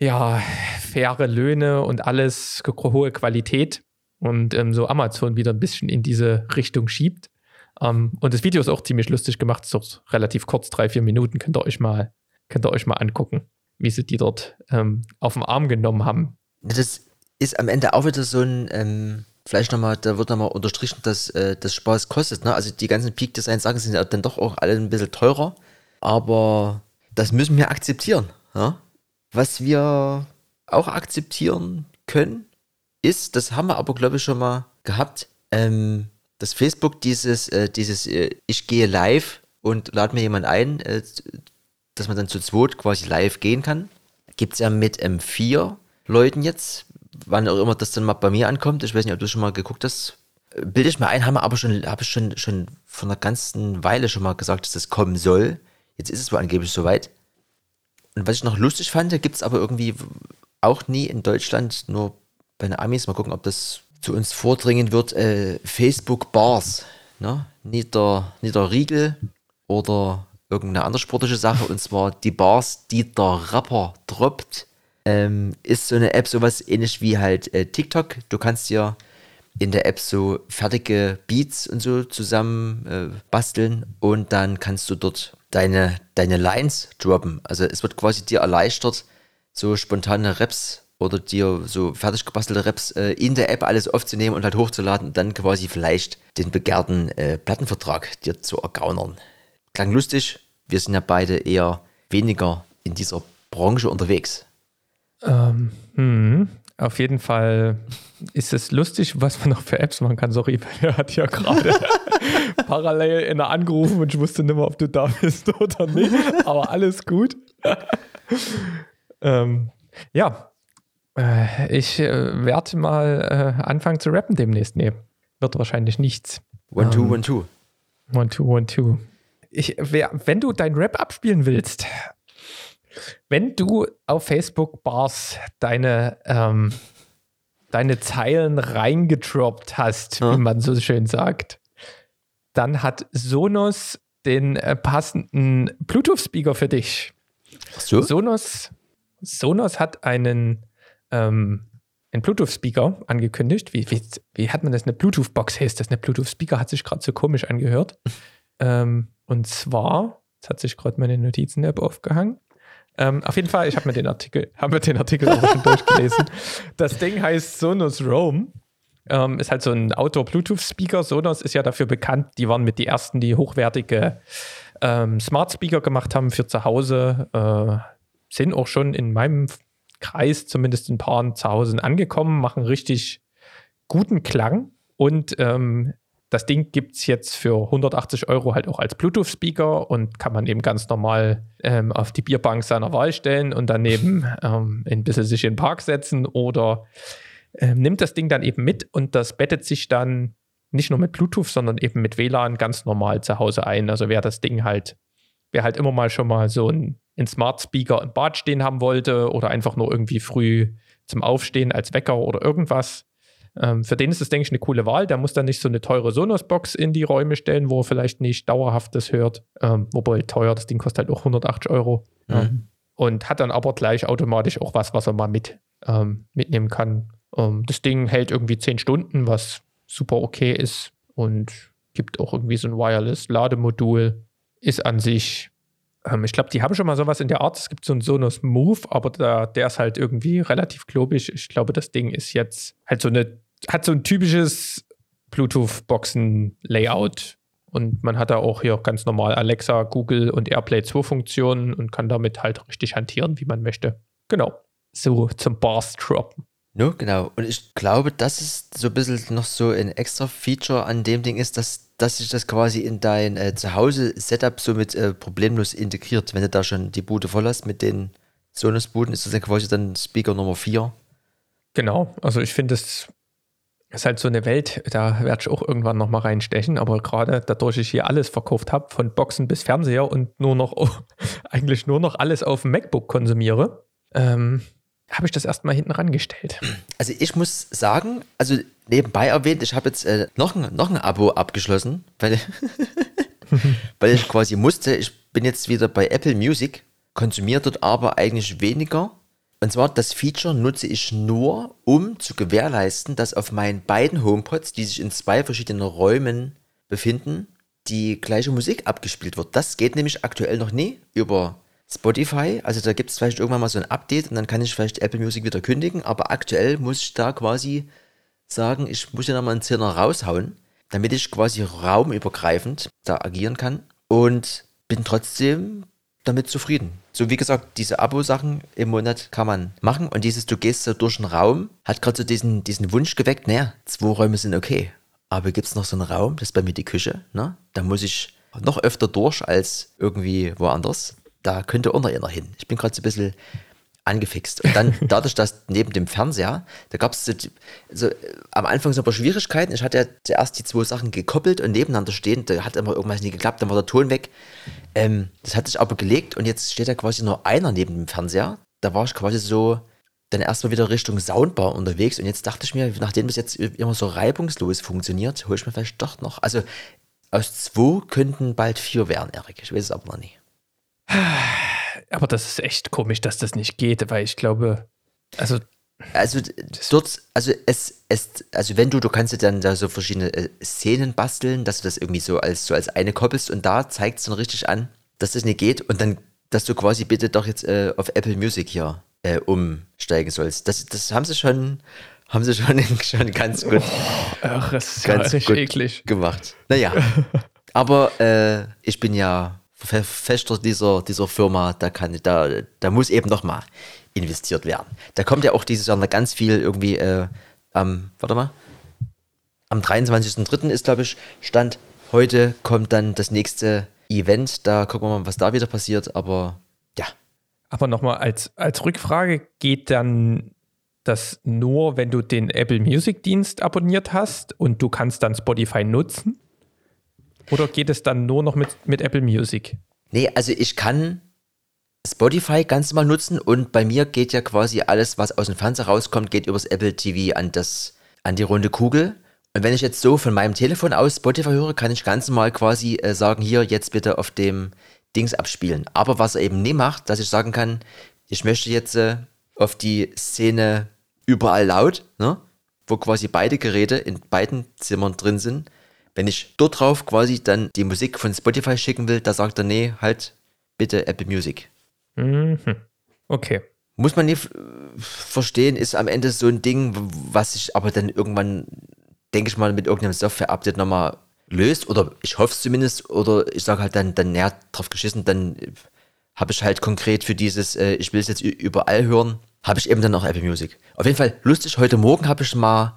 ja, faire Löhne und alles, hohe Qualität und ähm, so Amazon wieder ein bisschen in diese Richtung schiebt. Ähm, und das Video ist auch ziemlich lustig gemacht, ist doch relativ kurz, drei, vier Minuten, könnt ihr euch mal, könnt ihr euch mal angucken, wie sie die dort ähm, auf den Arm genommen haben. Das ist am Ende auch wieder so ein, ähm, vielleicht nochmal, da wird nochmal unterstrichen, dass äh, das Spaß kostet. Ne? Also die ganzen Peak Design Sachen sind ja dann doch auch alle ein bisschen teurer, aber das müssen wir akzeptieren. Ja? Was wir auch akzeptieren können, ist, das haben wir aber glaube ich schon mal gehabt, ähm, dass Facebook dieses, äh, dieses äh, ich gehe live und lade mir jemand ein, äh, dass man dann zu zweit quasi live gehen kann. Gibt es ja mit M4 Leuten jetzt, wann auch immer das dann mal bei mir ankommt. Ich weiß nicht, ob du schon mal geguckt hast. Bilde ich mir ein, haben aber schon, habe ich schon, schon vor einer ganzen Weile schon mal gesagt, dass das kommen soll. Jetzt ist es wohl angeblich soweit. Und was ich noch lustig fand, gibt es aber irgendwie auch nie in Deutschland, nur bei den Amis. Mal gucken, ob das zu uns vordringen wird. Äh, Facebook Bars. Ne? Nieder, Niederriegel oder irgendeine andere sportliche Sache. Und zwar die Bars, die der Rapper droppt. Ähm, ist so eine App sowas ähnlich wie halt äh, TikTok. Du kannst dir in der App so fertige Beats und so zusammen äh, basteln und dann kannst du dort deine, deine Lines droppen. Also es wird quasi dir erleichtert, so spontane Raps oder dir so fertig gebastelte Raps äh, in der App alles aufzunehmen und halt hochzuladen und dann quasi vielleicht den begehrten äh, Plattenvertrag dir zu ergaunern. Klang lustig, wir sind ja beide eher weniger in dieser Branche unterwegs. Ähm, hm, auf jeden Fall ist es lustig, was man noch für Apps machen kann. Sorry, er hat ja gerade parallel in der angerufen und ich wusste nicht mehr, ob du da bist oder nicht. Aber alles gut. ähm, ja, äh, ich äh, werde mal äh, anfangen zu rappen demnächst. Nee, wird wahrscheinlich nichts. One, two, one, two. One, two, one, two. Ich, wer, wenn du dein Rap abspielen willst, wenn du auf Facebook Bars deine, ähm, deine Zeilen reingedroppt hast, Ja. wie man so schön sagt, dann hat Sonos den äh, passenden Bluetooth-Speaker für dich. Ach so? Sonos, Sonos hat einen, ähm, einen Bluetooth-Speaker angekündigt. Wie, wie, wie hat man das? Eine Bluetooth-Box heißt das. Eine Bluetooth-Speaker hat sich gerade so komisch angehört. ähm, und zwar, jetzt hat sich gerade meine Notizen-App aufgehangen. Ähm, auf jeden Fall, ich habe mir den Artikel, habe mir den Artikel auch schon durchgelesen. Das Ding heißt Sonos Roam. Ähm, ist halt so ein Outdoor-Bluetooth-Speaker. Sonos ist ja dafür bekannt, die waren mit die ersten, die hochwertige ähm, Smart Speaker gemacht haben für zu Hause. Äh, sind auch schon in meinem Kreis zumindest ein paar zu Hause angekommen, machen richtig guten Klang. Und ähm, das Ding gibt es jetzt für 180 Euro halt auch als Bluetooth-Speaker und kann man eben ganz normal ähm, auf die Bierbank seiner Wahl stellen und daneben ähm, ein bisschen sich in den Park setzen oder ähm, nimmt das Ding dann eben mit und das bettet sich dann nicht nur mit Bluetooth, sondern eben mit WLAN ganz normal zu Hause ein. Also wer das Ding halt, wer halt immer mal schon mal so ein, ein Smart Speaker im Bad stehen haben wollte oder einfach nur irgendwie früh zum Aufstehen als Wecker oder irgendwas, ähm, für den ist das, denke ich, eine coole Wahl. Der muss dann nicht so eine teure Sonos-Box in die Räume stellen, wo er vielleicht nicht dauerhaft das hört. Ähm, wobei teuer, das Ding kostet halt auch 180 Euro. Mhm. Ähm, und hat dann aber gleich automatisch auch was, was er mal mit, ähm, mitnehmen kann. Ähm, das Ding hält irgendwie 10 Stunden, was super okay ist und gibt auch irgendwie so ein Wireless-Lademodul. Ist an sich, ähm, ich glaube, die haben schon mal sowas in der Art. Es gibt so einen Sonos Move, aber da, der ist halt irgendwie relativ klobig. Ich glaube, das Ding ist jetzt halt so eine, hat so ein typisches Bluetooth-Boxen-Layout. Und man hat da auch hier ganz normal Alexa, Google und AirPlay 2 Funktionen und kann damit halt richtig hantieren, wie man möchte. Genau. So zum Bars droppen. No, genau. Und ich glaube, dass es so ein bisschen noch so ein extra Feature an dem Ding ist, dass, dass sich das quasi in dein äh, Zuhause-Setup somit äh, problemlos integriert. Wenn du da schon die Bude voll hast mit den Sonos-Buden, ist das dann quasi dann Speaker Nummer 4. Genau, also ich finde, es ist halt so eine Welt, da werde ich auch irgendwann nochmal reinstechen, aber gerade dadurch ich hier alles verkauft habe, von Boxen bis Fernseher und nur noch, eigentlich nur noch alles auf dem MacBook konsumiere, ähm, habe ich das erstmal hinten rangestellt. Also ich muss sagen, also nebenbei erwähnt, ich habe jetzt äh, noch, ein, noch ein Abo abgeschlossen, weil, weil ich quasi musste. Ich bin jetzt wieder bei Apple Music, konsumiere dort aber eigentlich weniger. Und zwar das Feature nutze ich nur, um zu gewährleisten, dass auf meinen beiden HomePods, die sich in zwei verschiedenen Räumen befinden, die gleiche Musik abgespielt wird. Das geht nämlich aktuell noch nie über Spotify. Also da gibt es vielleicht irgendwann mal so ein Update und dann kann ich vielleicht Apple Music wieder kündigen. Aber aktuell muss ich da quasi sagen, ich muss ja nochmal einen Zehner raushauen, damit ich quasi raumübergreifend da agieren kann. Und bin trotzdem damit zufrieden. So wie gesagt, diese Abo-Sachen im Monat kann man machen und dieses, du gehst so durch einen Raum, hat gerade so diesen, diesen Wunsch geweckt, naja, zwei Räume sind okay, aber gibt es noch so einen Raum, das ist bei mir die Küche, ne? da muss ich noch öfter durch als irgendwie woanders. Da könnte auch noch einer hin. Ich bin gerade so ein bisschen angefixt. Und dann dadurch, dass neben dem Fernseher, da gab es so, so, äh, am Anfang so ein paar Schwierigkeiten. Ich hatte ja zuerst die zwei Sachen gekoppelt und nebeneinander stehen. Da hat immer irgendwas nicht geklappt, dann war der Ton weg. Ähm, das hat sich aber gelegt und jetzt steht da quasi nur einer neben dem Fernseher. Da war ich quasi so dann erstmal wieder Richtung Soundbar unterwegs und jetzt dachte ich mir, nachdem das jetzt immer so reibungslos funktioniert, hole ich mir vielleicht doch noch. Also aus zwei könnten bald vier werden, Erik. Ich weiß es aber noch nicht. Aber das ist echt komisch, dass das nicht geht, weil ich glaube, also Also dort, also es, es, also wenn du, du kannst dir dann da so verschiedene äh, Szenen basteln, dass du das irgendwie so als so als eine koppelst und da zeigt es dann richtig an, dass das nicht geht und dann, dass du quasi bitte doch jetzt äh, auf Apple Music hier äh, umsteigen sollst. Das, das haben sie schon, haben sie schon, schon ganz gut, ach, das ist ja ganz richtig gut eklig. gemacht. Naja, aber äh, ich bin ja Verfechter dieser, dieser Firma, da, kann, da, da muss eben nochmal investiert werden. Da kommt ja auch dieses Jahr noch ganz viel irgendwie äh, am, warte mal, am 23.03. ist, glaube ich, Stand. Heute kommt dann das nächste Event. Da gucken wir mal, was da wieder passiert. Aber ja. Aber nochmal als, als Rückfrage, geht dann das nur, wenn du den Apple Music Dienst abonniert hast und du kannst dann Spotify nutzen? Oder geht es dann nur noch mit, mit Apple Music? Nee, also ich kann Spotify ganz normal nutzen und bei mir geht ja quasi alles, was aus dem Fernseher rauskommt, geht übers Apple TV an, das, an die runde Kugel. Und wenn ich jetzt so von meinem Telefon aus Spotify höre, kann ich ganz normal quasi äh, sagen, hier jetzt bitte auf dem Dings abspielen. Aber was er eben nie macht, dass ich sagen kann, ich möchte jetzt äh, auf die Szene überall laut, ne? wo quasi beide Geräte in beiden Zimmern drin sind. Wenn ich dort drauf quasi dann die Musik von Spotify schicken will, da sagt er, nee, halt bitte Apple Music. Mhm. Okay. Muss man nicht verstehen, ist am Ende so ein Ding, was sich aber dann irgendwann, denke ich mal, mit irgendeinem Software-Update nochmal löst. Oder ich hoffe es zumindest. Oder ich sage halt dann, dann näher drauf geschissen, dann habe ich halt konkret für dieses, äh, ich will es jetzt überall hören, habe ich eben dann auch Apple Music. Auf jeden Fall lustig, heute Morgen habe ich mal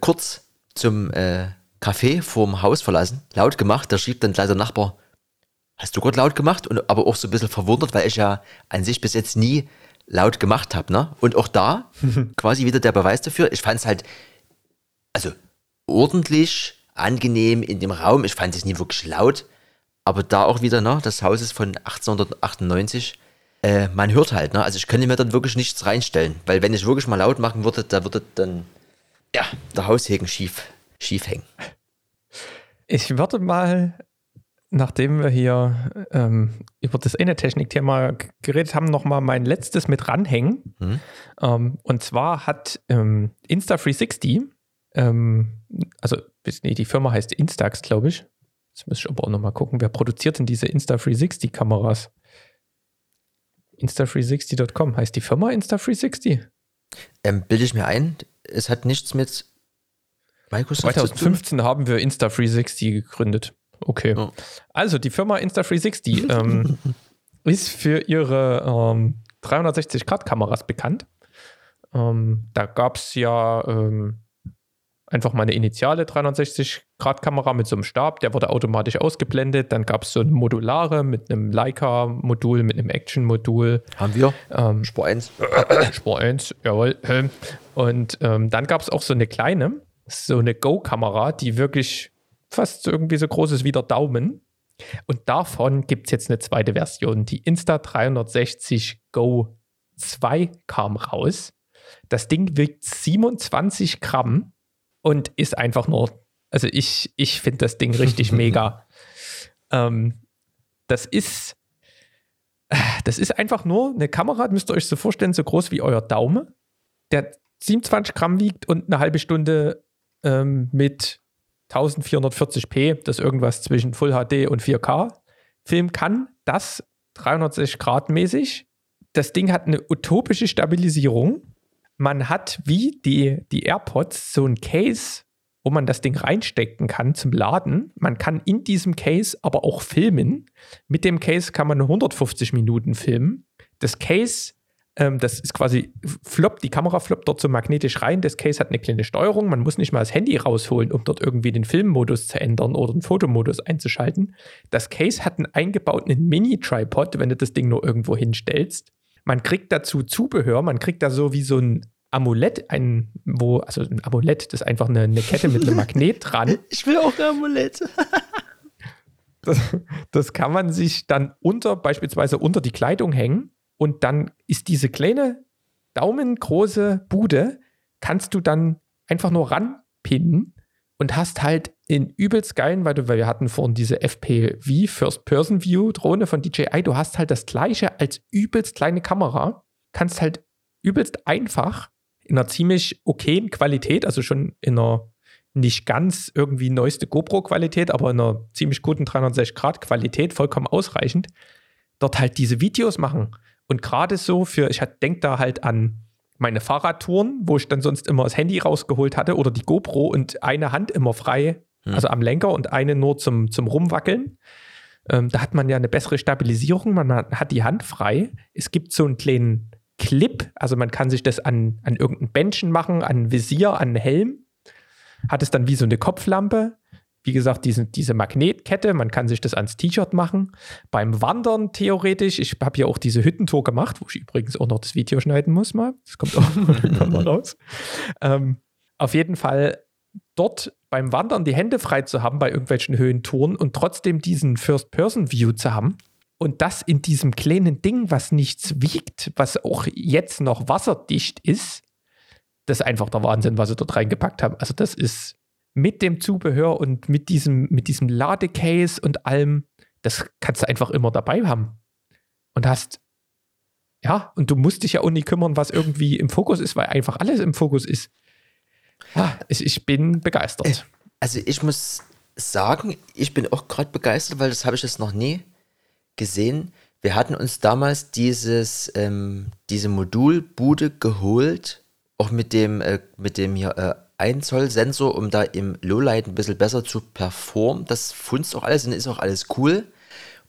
kurz zum äh, Café vorm Haus verlassen, laut gemacht. Da schrieb dann gleich der Nachbar, hast du gerade laut gemacht? Und aber auch so ein bisschen verwundert, weil ich ja an sich bis jetzt nie laut gemacht habe. Ne? Und auch da quasi wieder der Beweis dafür. Ich fand es halt, also ordentlich, angenehm in dem Raum. Ich fand es nie wirklich laut. Aber da auch wieder, ne, das Haus ist von 1898. Äh, man hört halt, ne? Also ich könnte mir dann wirklich nichts reinstellen. Weil wenn ich wirklich mal laut machen würde, da würde dann, ja, der Haushegen schief, schief hängen. Ich würde mal nachdem wir hier ähm, über das eine Technikthema geredet haben, nochmal mein letztes mit ranhängen. Mhm. Ähm, und zwar hat ähm, Insta360, ähm, also nee, die Firma heißt Instax, glaube ich. Jetzt muss ich aber auch nochmal gucken, wer produziert denn diese Insta360-Kameras? Insta360.com heißt die Firma Insta360? Ähm, bilde ich mir ein, es hat nichts mit Microsoft 2015 haben wir Insta360 gegründet. Okay. Oh. Also die Firma Insta360 ähm, ist für ihre ähm, 360-Grad-Kameras bekannt. Ähm, da gab es ja ähm, einfach mal eine initiale 360-Grad-Kamera mit so einem Stab, der wurde automatisch ausgeblendet. Dann gab es so eine modulare mit einem Leica-Modul, mit einem Action-Modul. Haben wir? Ähm, Spur 1. Spur 1, jawohl. Und ähm, dann gab es auch so eine kleine, so eine Go-Kamera, die wirklich fast irgendwie so groß ist wie der Daumen. Und davon gibt es jetzt eine zweite Version. Die Insta360 Go 2 kam raus. Das Ding wiegt 27 Gramm und ist einfach nur, also ich, ich finde das Ding richtig mega. Ähm, das ist, das ist einfach nur eine Kamera, müsst ihr euch so vorstellen, so groß wie euer Daumen, der 27 Gramm wiegt und eine halbe Stunde ähm, mit 1440p, das irgendwas zwischen Full HD und 4K filmen kann, das 360 Grad mäßig. Das Ding hat eine utopische Stabilisierung. Man hat wie die, die AirPods so ein Case, wo man das Ding reinstecken kann zum Laden. Man kann in diesem Case aber auch filmen. Mit dem Case kann man 150 Minuten filmen. Das Case ähm, das ist quasi floppt, die Kamera floppt dort so magnetisch rein. Das Case hat eine kleine Steuerung. Man muss nicht mal das Handy rausholen, um dort irgendwie den Filmmodus zu ändern oder den Fotomodus einzuschalten. Das Case hat einen eingebauten Mini-Tripod, wenn du das Ding nur irgendwo hinstellst. Man kriegt dazu Zubehör, man kriegt da so wie so ein Amulett, ein, wo, also ein Amulett, das ist einfach eine, eine Kette mit einem Magnet dran. Ich will auch ein Amulett. das, das kann man sich dann unter, beispielsweise unter die Kleidung hängen und dann ist diese kleine daumengroße Bude, kannst du dann einfach nur ranpinnen und hast halt in übelst geilen, weil, du, weil wir hatten vorhin diese FPV, First-Person-View-Drohne von DJI, du hast halt das gleiche als übelst kleine Kamera, kannst halt übelst einfach in einer ziemlich okayen Qualität, also schon in einer nicht ganz irgendwie neueste GoPro-Qualität, aber in einer ziemlich guten 360-Grad-Qualität, vollkommen ausreichend, dort halt diese Videos machen. Und gerade so für, ich denke da halt an meine Fahrradtouren, wo ich dann sonst immer das Handy rausgeholt hatte oder die GoPro und eine Hand immer frei, hm. also am Lenker und eine nur zum, zum Rumwackeln. Ähm, da hat man ja eine bessere Stabilisierung, man hat die Hand frei. Es gibt so einen kleinen Clip, also man kann sich das an, an irgendein Bändchen machen, an ein Visier, an einen Helm. Hat es dann wie so eine Kopflampe. Wie gesagt, diese, diese Magnetkette, man kann sich das ans T-Shirt machen. Beim Wandern theoretisch, ich habe ja auch diese Hüttentour gemacht, wo ich übrigens auch noch das Video schneiden muss mal. Das kommt auch mal raus. Ähm, auf jeden Fall dort beim Wandern die Hände frei zu haben bei irgendwelchen Höhentouren und trotzdem diesen First-Person-View zu haben. Und das in diesem kleinen Ding, was nichts wiegt, was auch jetzt noch wasserdicht ist, das ist einfach der Wahnsinn, was sie dort reingepackt haben. Also das ist mit dem Zubehör und mit diesem, mit diesem Ladecase und allem, das kannst du einfach immer dabei haben. Und hast, ja, und du musst dich ja auch nicht kümmern, was irgendwie im Fokus ist, weil einfach alles im Fokus ist. Ja, ich, ich bin begeistert. Äh, also ich muss sagen, ich bin auch gerade begeistert, weil das habe ich jetzt noch nie gesehen. Wir hatten uns damals dieses, ähm, diese Modulbude geholt, auch mit dem, äh, mit dem hier äh, 1 Zoll Sensor, um da im Lowlight ein bisschen besser zu performen. Das funzt auch alles und ist auch alles cool.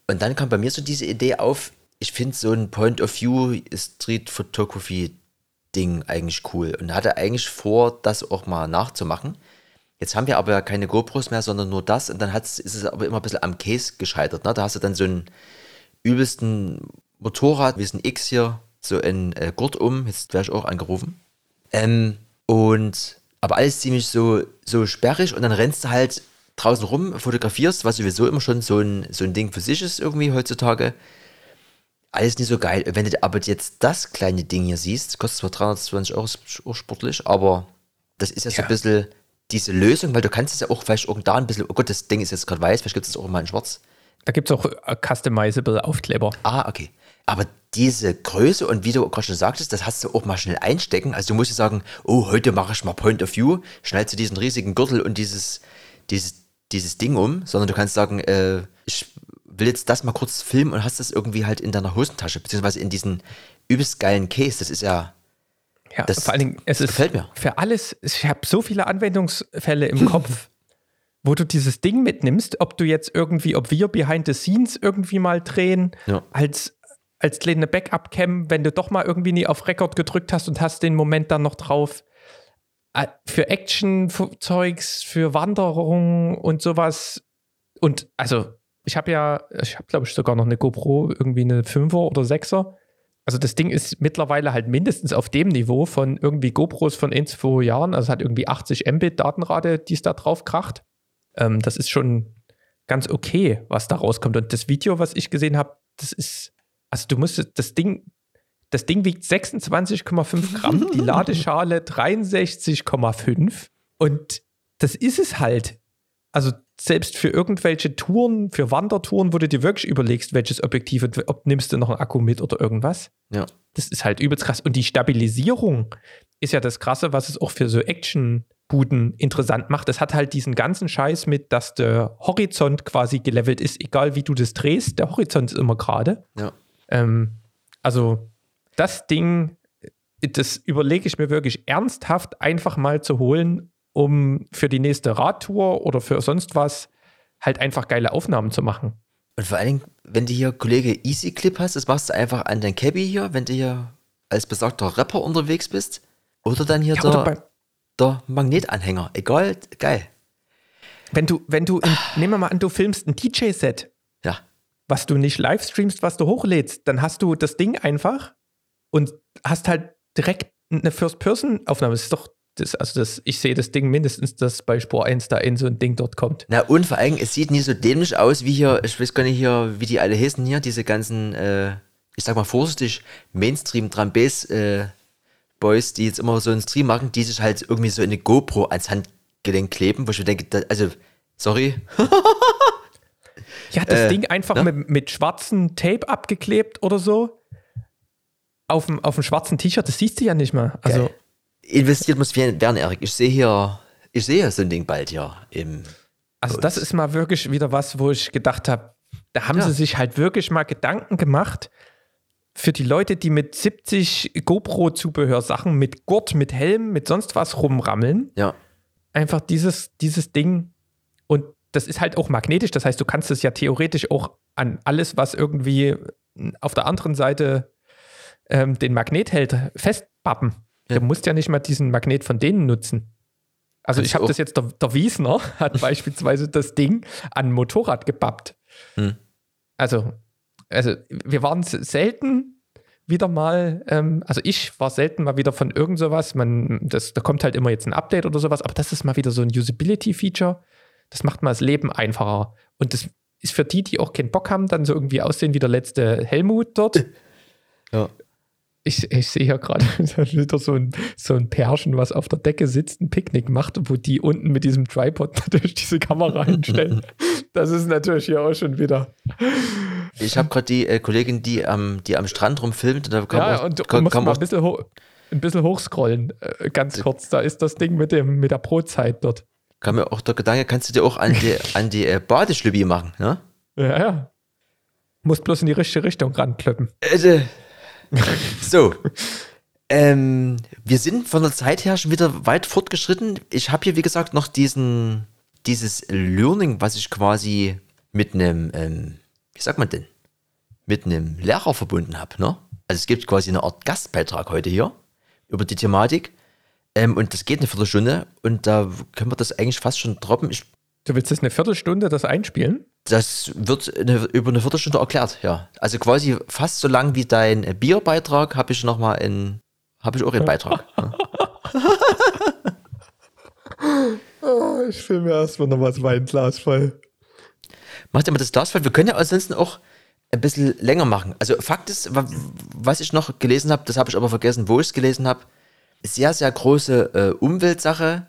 Und dann kam bei mir so diese Idee auf, ich finde so ein Point of View Street Photography Ding eigentlich cool und hatte eigentlich vor, das auch mal nachzumachen. Jetzt haben wir aber keine GoPros mehr, sondern nur das und dann ist es aber immer ein bisschen am Case gescheitert. Ne? Da hast du dann so einen übelsten Motorrad, wie es ein X hier, so ein äh, Gurt um, jetzt wäre ich auch angerufen. Ähm, und aber alles ziemlich so, so sperrig und dann rennst du halt draußen rum, fotografierst, was sowieso immer schon so ein, so ein Ding für sich ist irgendwie heutzutage. Alles nicht so geil. Wenn du aber jetzt das kleine Ding hier siehst, kostet zwar 320 Euro, auch sportlich, aber das ist ja, ja. so ein bisschen diese Lösung, weil du kannst es ja auch vielleicht irgend da ein bisschen, oh Gott, das Ding ist jetzt gerade weiß, vielleicht gibt es auch mal in schwarz. Da gibt es auch äh, customizable Aufkleber. Ah, okay. Aber diese Größe und wie du gerade schon sagtest, das hast du auch mal schnell einstecken. Also du musst ja sagen, oh, heute mache ich mal Point of View, schnallst du diesen riesigen Gürtel und dieses, dieses, dieses Ding um, sondern du kannst sagen, äh, ich will jetzt das mal kurz filmen und hast das irgendwie halt in deiner Hosentasche, beziehungsweise in diesen übelst geilen Case. Das ist ja. Ja, das vor allen Dingen, es ist gefällt mir. für alles, ich habe so viele Anwendungsfälle im Kopf wo du dieses Ding mitnimmst, ob du jetzt irgendwie, ob wir behind the scenes irgendwie mal drehen, ja. als, als kleine Backup-Cam, wenn du doch mal irgendwie nie auf Rekord gedrückt hast und hast den Moment dann noch drauf. Äh, für Action-Zeugs, für Wanderungen und sowas. Und also, ich habe ja, ich habe glaube ich sogar noch eine GoPro, irgendwie eine 5er oder 6er. Also das Ding ist mittlerweile halt mindestens auf dem Niveau von irgendwie GoPros von ein, zwei Jahren. Also es hat irgendwie 80 Mbit Datenrate, die es da drauf kracht. Ähm, das ist schon ganz okay, was da rauskommt. Und das Video, was ich gesehen habe, das ist, also du musst das Ding, das Ding wiegt 26,5 Gramm, die Ladeschale 63,5 und das ist es halt. Also selbst für irgendwelche Touren, für Wandertouren, wo du dir wirklich überlegst, welches Objektiv, ob nimmst du noch einen Akku mit oder irgendwas. Ja. Das ist halt übelst krass. Und die Stabilisierung ist ja das Krasse, was es auch für so Action Buden interessant macht. Es hat halt diesen ganzen Scheiß mit, dass der Horizont quasi gelevelt ist, egal wie du das drehst. Der Horizont ist immer gerade. Ja. Ähm, also das Ding, das überlege ich mir wirklich ernsthaft einfach mal zu holen, um für die nächste Radtour oder für sonst was halt einfach geile Aufnahmen zu machen. Und vor allen Dingen, wenn du hier Kollege Easy Clip hast, das machst du einfach an dein Cabby hier, wenn du hier als besagter Rapper unterwegs bist. Oder dann hier ja, der, der Magnetanhänger. Egal, geil. Wenn du, wenn du, in, nehmen wir mal an, du filmst ein DJ-Set. Was du nicht live streamst, was du hochlädst, dann hast du das Ding einfach und hast halt direkt eine First-Person-Aufnahme. Das ist doch, das, also das, ich sehe das Ding mindestens, dass bei Spur 1 da in so ein Ding dort kommt. Na und vor allem, es sieht nie so dämlich aus wie hier, ich weiß gar nicht hier, wie die alle heißen hier, diese ganzen, äh, ich sag mal vorsichtig, Mainstream-Drum-Bass, äh, Boys, die jetzt immer so einen Stream machen, die sich halt irgendwie so eine GoPro ans Handgelenk kleben, wo ich mir denke, da, also, sorry. ja, das äh, Ding einfach ne? mit, mit schwarzem Tape abgeklebt oder so. Auf dem, auf dem schwarzen T-Shirt, das siehst du ja nicht mehr. Also, Geil. Investiert muss werden, Erik. Ich sehe hier, ich sehe so ein Ding bald hier im. Also, das ist mal wirklich wieder was, wo ich gedacht habe, da haben ja. sie sich halt wirklich mal Gedanken gemacht, für die Leute, die mit 70 GoPro-Zubehörsachen, mit Gurt, mit Helm, mit sonst was rumrammeln, ja. einfach dieses, dieses Ding und das ist halt auch magnetisch, das heißt, du kannst es ja theoretisch auch an alles, was irgendwie auf der anderen Seite ähm, den Magnet hält, festbappen. Ja. Du musst ja nicht mal diesen Magnet von denen nutzen. Also ich habe das jetzt, der, der Wiesner hat beispielsweise das Ding an ein Motorrad gebappt. Hm. Also, also wir waren selten wieder mal, ähm, also ich war selten mal wieder von irgend sowas, man, das, da kommt halt immer jetzt ein Update oder sowas, aber das ist mal wieder so ein Usability-Feature, das macht mal das Leben einfacher. Und das ist für die, die auch keinen Bock haben, dann so irgendwie aussehen wie der letzte Helmut dort. Ja. Ich, ich sehe hier gerade wieder so ein, so ein Pärchen, was auf der Decke sitzt, ein Picknick macht, wo die unten mit diesem Tripod natürlich diese Kamera hinstellen. Das ist natürlich hier auch schon wieder. Ich habe gerade die äh, Kollegin, die am, die am Strand rumfilmt. Und da kam Ja, auch, und kam, kam mal ein bisschen, hoch, ein bisschen hochscrollen, äh, ganz kurz. Da ist das Ding mit, dem, mit der Brotzeit dort. Kam mir auch der Gedanke, kannst du dir auch an die, an die äh, Badeschlüppi machen, ne? Ja, ja. Muss bloß in die richtige Richtung ranklöppen. Äh, so. Ähm, wir sind von der Zeit her schon wieder weit fortgeschritten. Ich habe hier, wie gesagt, noch diesen, dieses Learning, was ich quasi mit einem, ähm, wie sagt man denn, mit einem Lehrer verbunden habe. Ne? Also es gibt quasi eine Art Gastbeitrag heute hier über die Thematik. Ähm, und das geht eine Viertelstunde und da können wir das eigentlich fast schon droppen. Ich, Du willst jetzt eine Viertelstunde das einspielen? das wird eine, über eine Viertelstunde erklärt, ja. Also quasi fast so lang wie dein Bierbeitrag habe ich nochmal in, habe ich auch einen Beitrag. ja. Oh, ich fülle mir erstmal noch was Weinglas voll. Macht immer das Glas voll. Wir können ja ansonsten auch ein bisschen länger machen. Also Fakt ist, wa- was ich noch gelesen habe, das habe ich aber vergessen, wo ich es gelesen habe, sehr, sehr große äh, Umweltsache.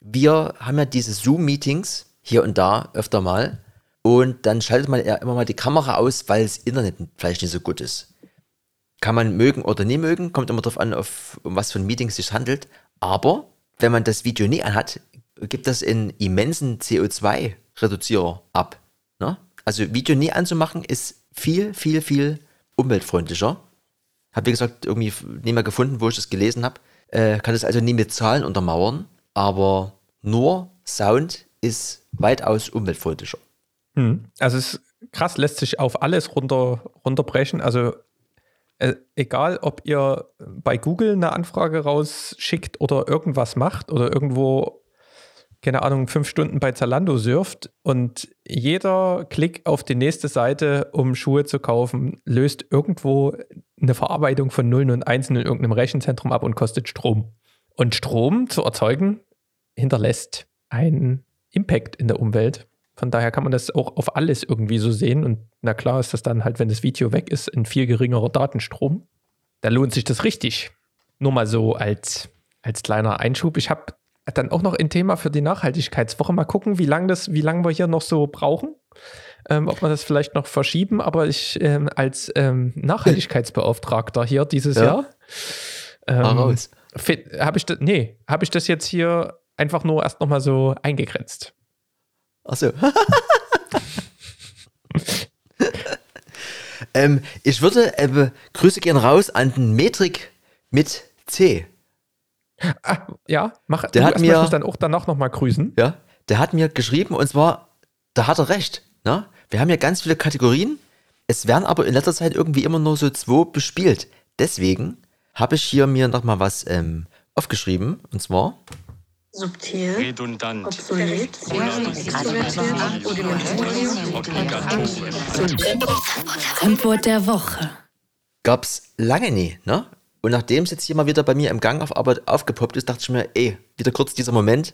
Wir haben ja diese Zoom-Meetings hier und da öfter mal und dann schaltet man ja immer mal die Kamera aus, weil das Internet vielleicht nicht so gut ist. Kann man mögen oder nie mögen, kommt immer darauf an, auf, um was für ein Meeting es sich handelt. Aber wenn man das Video nie anhat, gibt das einen immensen CO2-Reduzierer ab. Ne? Also Video nie anzumachen ist viel, viel, viel umweltfreundlicher. Habe wie gesagt irgendwie nie mehr gefunden, wo ich das gelesen habe. Äh, kann das also nie mit Zahlen untermauern, aber nur Sound ist weitaus umweltfreundlicher. Hm. Also es ist krass, lässt sich auf alles runter, runterbrechen. Also äh, egal, ob ihr bei Google eine Anfrage rausschickt oder irgendwas macht oder irgendwo, keine Ahnung, fünf Stunden bei Zalando surft und jeder Klick auf die nächste Seite, um Schuhe zu kaufen, löst irgendwo eine Verarbeitung von Nullen und Einsen in irgendeinem Rechenzentrum ab und kostet Strom. Und Strom zu erzeugen hinterlässt einen Impact in der Umwelt. Von daher kann man das auch auf alles irgendwie so sehen. Und na klar ist das dann halt, wenn das Video weg ist, ein viel geringerer Datenstrom. Da lohnt sich das richtig. Nur mal so als, als kleiner Einschub. Ich habe dann auch noch ein Thema für die Nachhaltigkeitswoche. Mal gucken, wie lange das, wie lange wir hier noch so brauchen. Ähm, ob wir das vielleicht noch verschieben, aber ich ähm, als ähm, Nachhaltigkeitsbeauftragter hier dieses Ja. Jahr ähm, raus. habe ich das, nee, habe ich das jetzt hier einfach nur erst nochmal so eingegrenzt. Achso. ähm, ich würde, äh, Grüße gehen raus an den Metrik mit C. Ah, ja, mach, Der hat mir- dann auch danach nochmal grüßen. Ja, der hat mir geschrieben und zwar, da hat er recht. Ne? Wir haben ja ganz viele Kategorien. Es werden aber in letzter Zeit irgendwie immer nur so zwei bespielt. Deswegen habe ich hier mir nochmal was ähm, aufgeschrieben. Und zwar subtil, redundant, obsolet, Antwort der Woche. gab es lange nie, ne? Und nachdem es jetzt hier mal wieder bei mir im Gang auf Arbeit aufgepoppt ist, dachte ich mir, ey, wieder kurz dieser Moment,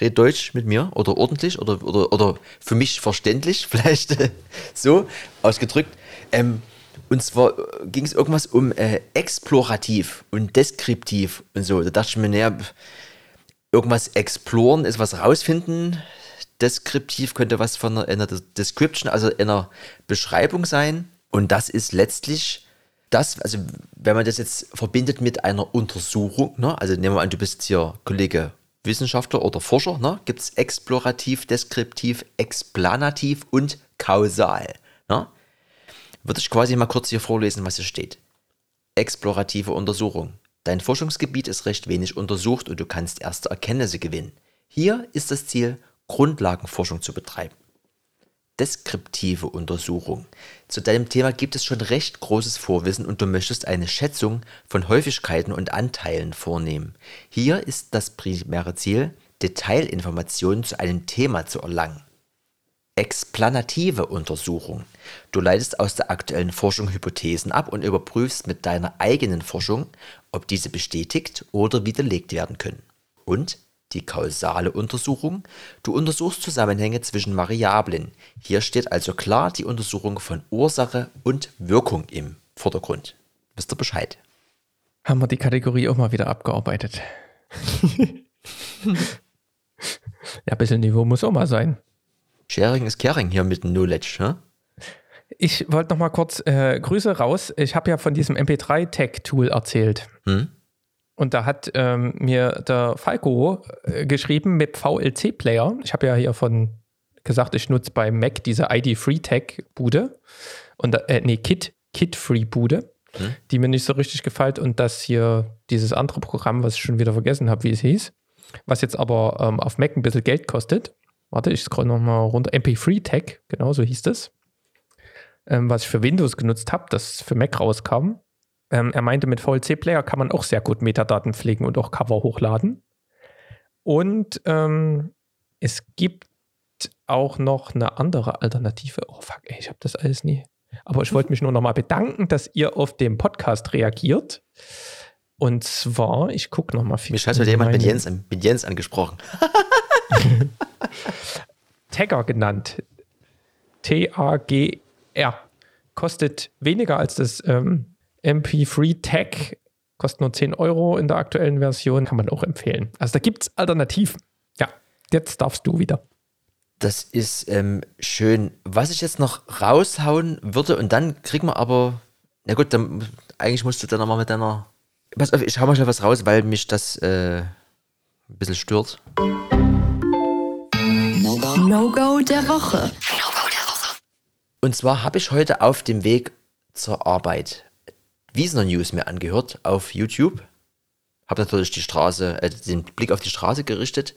red Deutsch mit mir oder ordentlich oder, oder, oder für mich verständlich, vielleicht äh, so ausgedrückt. Ähm, und zwar ging es irgendwas um äh, explorativ und deskriptiv und so. Da dachte ich mir, naja, irgendwas exploren ist was rausfinden. Deskriptiv könnte was von einer, einer Description, also einer Beschreibung sein. Und das ist letztlich das, also wenn man das jetzt verbindet mit einer Untersuchung, ne? also nehmen wir an, du bist hier Kollege Wissenschaftler oder Forscher, ne? gibt es explorativ, deskriptiv, explanativ und kausal. Ne? Würde ich quasi mal kurz hier vorlesen, was hier steht. Explorative Untersuchung. Dein Forschungsgebiet ist recht wenig untersucht und du kannst erste Erkenntnisse gewinnen. Hier ist das Ziel, Grundlagenforschung zu betreiben. Deskriptive Untersuchung. Zu deinem Thema gibt es schon recht großes Vorwissen und du möchtest eine Schätzung von Häufigkeiten und Anteilen vornehmen. Hier ist das primäre Ziel, Detailinformationen zu einem Thema zu erlangen. Explanative Untersuchung. Du leitest aus der aktuellen Forschung Hypothesen ab und überprüfst mit deiner eigenen Forschung, ob diese bestätigt oder widerlegt werden können. Und die kausale Untersuchung. Du untersuchst Zusammenhänge zwischen Variablen. Hier steht also klar die Untersuchung von Ursache und Wirkung im Vordergrund. Wisst ihr Bescheid? Haben wir die Kategorie auch mal wieder abgearbeitet. ja, ein bisschen Niveau muss auch mal sein. Sharing ist Caring hier mit Knowledge, ne? Ich wollte noch mal kurz äh, Grüße raus. Ich habe ja von diesem MP3-Tech-Tool erzählt. Hm? Und da hat ähm, mir der Falco äh, geschrieben mit VLC-Player. Ich habe ja hier von gesagt, ich nutze bei Mac diese ID-Free-Tech-Bude. Und äh, nee, Kit, Kit-Free-Bude, Hm? die mir nicht so richtig gefällt. Und das hier, dieses andere Programm, was ich schon wieder vergessen habe, wie es hieß, was jetzt aber ähm, auf Mac ein bisschen Geld kostet. Warte, ich scroll noch mal runter. MP3-Tech, genau so hieß das. Ähm, was ich für Windows genutzt habe, das für Mac rauskam. Ähm, er meinte, mit VLC-Player kann man auch sehr gut Metadaten pflegen und auch Cover hochladen. Und ähm, es gibt auch noch eine andere Alternative. Oh fuck, ey, ich habe das alles nie. Aber ich wollte mich nur noch mal bedanken, dass ihr auf den Podcast reagiert. Und zwar, ich gucke noch mal viel. Mich hat heute jemand mit Jens, mit Jens angesprochen. Tagger genannt. T-A-G-R. Kostet weniger als das ähm, MP3 Tag. Kostet nur 10 Euro in der aktuellen Version. Kann man auch empfehlen. Also da gibt es Alternativen. Ja, jetzt darfst du wieder. Das ist ähm, schön. Was ich jetzt noch raushauen würde, und dann kriegen wir aber, na gut, dann, eigentlich musst du dann nochmal mit deiner. Pass auf, ich hau mal schnell was raus, weil mich das äh, ein bisschen stört. No-Go der Woche. Und zwar habe ich heute auf dem Weg zur Arbeit Wiesner News mir angehört auf YouTube. Habe natürlich die Straße, äh, den Blick auf die Straße gerichtet.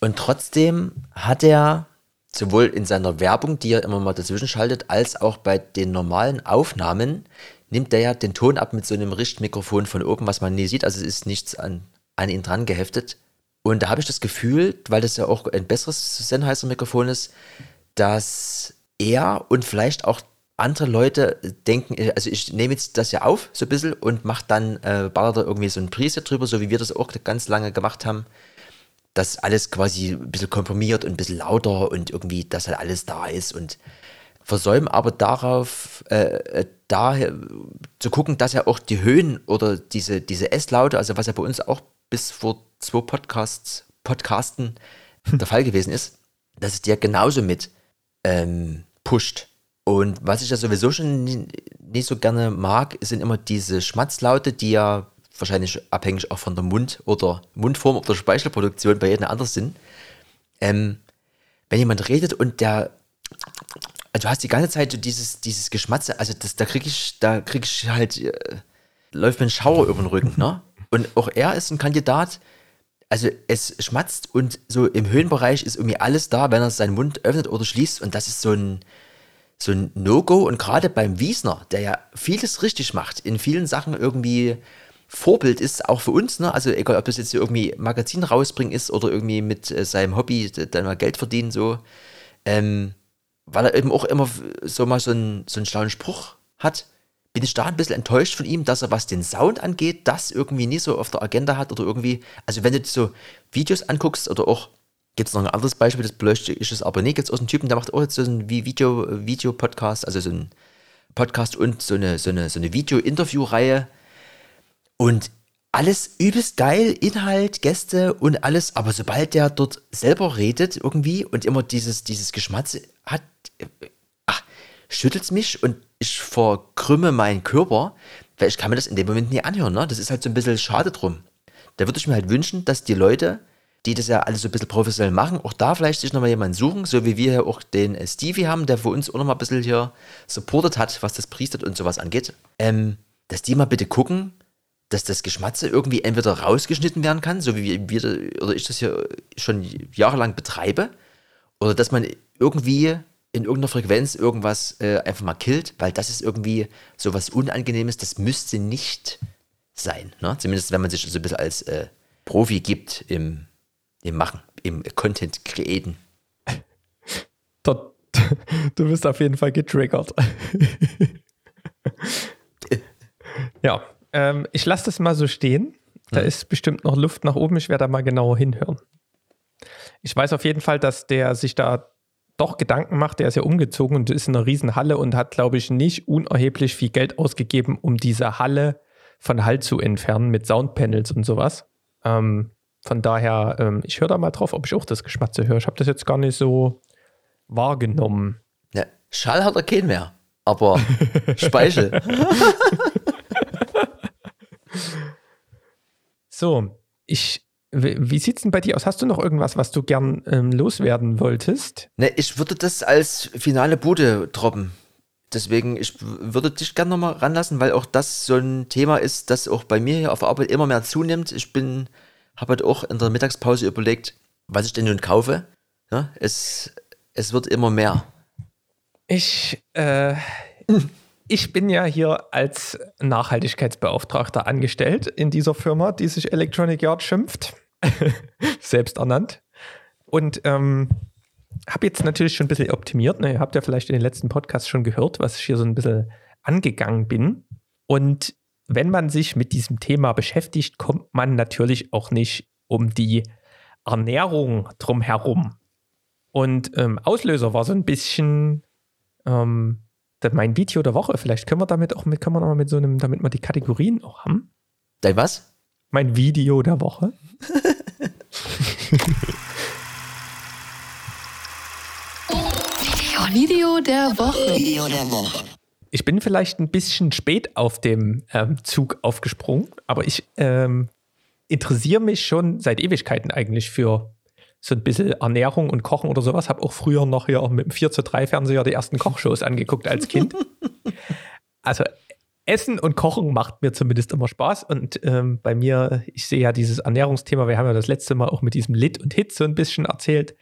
Und trotzdem hat er sowohl in seiner Werbung, die er immer mal dazwischen schaltet, als auch bei den normalen Aufnahmen, nimmt er ja den Ton ab mit so einem Richtmikrofon von oben, was man nie sieht. Also es ist nichts an, an ihn dran geheftet. Und da habe ich das Gefühl, weil das ja auch ein besseres Sennheiser-Mikrofon ist, dass er und vielleicht auch andere Leute denken, also ich nehme jetzt das ja auf, so ein bisschen, und mache dann, äh, ballert da irgendwie so ein Preset drüber, so wie wir das auch ganz lange gemacht haben, dass alles quasi ein bisschen komprimiert und ein bisschen lauter und irgendwie, dass halt alles da ist und versäumen aber darauf, äh, daher zu gucken, dass ja auch die Höhen oder diese, diese S-Laute, also was ja bei uns auch bis vor zwei Podcasts, Podcasten der Fall gewesen ist, dass es dir genauso mit ähm, pusht. Und was ich ja sowieso schon nicht so gerne mag, sind immer diese Schmatzlaute, die ja wahrscheinlich abhängig auch von der Mund- oder Mundform oder Speichelproduktion bei jedem anders sind. Ähm, wenn jemand redet und der, also du hast die ganze Zeit so dieses, dieses Geschmatze, also das, da krieg ich, da krieg ich halt, äh, läuft mir ein Schauer über den Rücken, ne? Und auch er ist ein Kandidat, also es schmatzt und so im Höhenbereich ist irgendwie alles da, wenn er seinen Mund öffnet oder schließt und das ist so ein, so ein No-Go und gerade beim Wiesner, der ja vieles richtig macht, in vielen Sachen irgendwie Vorbild ist, auch für uns, ne? also egal ob das jetzt irgendwie Magazin rausbringen ist oder irgendwie mit äh, seinem Hobby dann mal Geld verdienen, so, ähm, weil er eben auch immer so mal so einen, so einen schlauen Spruch hat, bin ich da ein bisschen enttäuscht von ihm, dass er, was den Sound angeht, das irgendwie nie so auf der Agenda hat oder irgendwie, also wenn du so Videos anguckst oder auch, gibt es noch ein anderes Beispiel, das beleuchte ich es aber nicht, gibt es auch einen Typen, der macht auch jetzt so einen Video, Video-Podcast, also so ein Podcast und so eine, so eine, so eine Video-Interview-Reihe und alles übelst geil, Inhalt, Gäste und alles, aber sobald der dort selber redet irgendwie und immer dieses, dieses Geschmatze hat, ach, schüttelt's mich und ich verkrümme meinen Körper, weil ich kann mir das in dem Moment nie anhören, ne? Das ist halt so ein bisschen schade drum. Da würde ich mir halt wünschen, dass die Leute, die das ja alles so ein bisschen professionell machen, auch da vielleicht sich nochmal jemanden suchen, so wie wir ja auch den äh, Stevie haben, der für uns auch nochmal ein bisschen hier supportet hat, was das Priestert und sowas angeht, ähm, dass die mal bitte gucken, dass das Geschmatze irgendwie entweder rausgeschnitten werden kann, so wie wir oder ich das hier schon jahrelang betreibe, oder dass man irgendwie in irgendeiner Frequenz irgendwas äh, einfach mal killt, weil das ist irgendwie so was Unangenehmes, das müsste nicht sein. Ne? Zumindest wenn man sich so ein bisschen als äh, Profi gibt im, im Machen, im Content createn. Da, du wirst auf jeden Fall getriggert. ja, ähm, ich lasse das mal so stehen. Da Mhm. ist bestimmt noch Luft nach oben. Ich werde da mal genauer hinhören. Ich weiß auf jeden Fall, dass der sich da doch Gedanken macht. Der ist ja umgezogen und ist in einer riesen Halle und hat, glaube ich, nicht unerheblich viel Geld ausgegeben, um diese Halle von Hall zu entfernen mit Soundpanels und sowas. Ähm, von daher, ähm, ich höre da mal drauf, ob ich auch das Geschmatze höre. Ich habe das jetzt gar nicht so wahrgenommen. Ja, Schall hat er keinen mehr, aber Speichel. So, ich, wie sieht's denn bei dir aus? Hast du noch irgendwas, was du gern ähm, loswerden wolltest? Ne, ich würde das als finale Bude droppen. Deswegen, ich würde dich gerne nochmal ranlassen, weil auch das so ein Thema ist, das auch bei mir hier auf der Arbeit immer mehr zunimmt. Ich bin, habe halt auch in der Mittagspause überlegt, was ich denn nun kaufe. Ja, es, es wird immer mehr. Ich, äh, ich bin ja hier als Nachhaltigkeitsbeauftragter angestellt in dieser Firma, die sich Electronic Yard schimpft. Selbst ernannt. Und ähm, habe jetzt natürlich schon ein bisschen optimiert. Ne? Ihr habt ja vielleicht in den letzten Podcasts schon gehört, was ich hier so ein bisschen angegangen bin. Und wenn man sich mit diesem Thema beschäftigt, kommt man natürlich auch nicht um die Ernährung drumherum. Und ähm, Auslöser war so ein bisschen ähm, das- mein Video der Woche. Vielleicht können wir damit auch mit, können wir noch mal mit so einem, damit wir die Kategorien auch haben. Dein was? Mein Video der Woche. Video der Woche. Video der Woche. Ich bin vielleicht ein bisschen spät auf dem ähm, Zug aufgesprungen, aber ich ähm, interessiere mich schon seit Ewigkeiten eigentlich für so ein bisschen Ernährung und Kochen oder sowas. Habe auch früher noch hier mit dem 4 zu 3 Fernseher die ersten Kochshows angeguckt als Kind. Also Essen und Kochen macht mir zumindest immer Spaß. Und ähm, bei mir, ich sehe ja dieses Ernährungsthema, wir haben ja das letzte Mal auch mit diesem Lit und Hit so ein bisschen erzählt.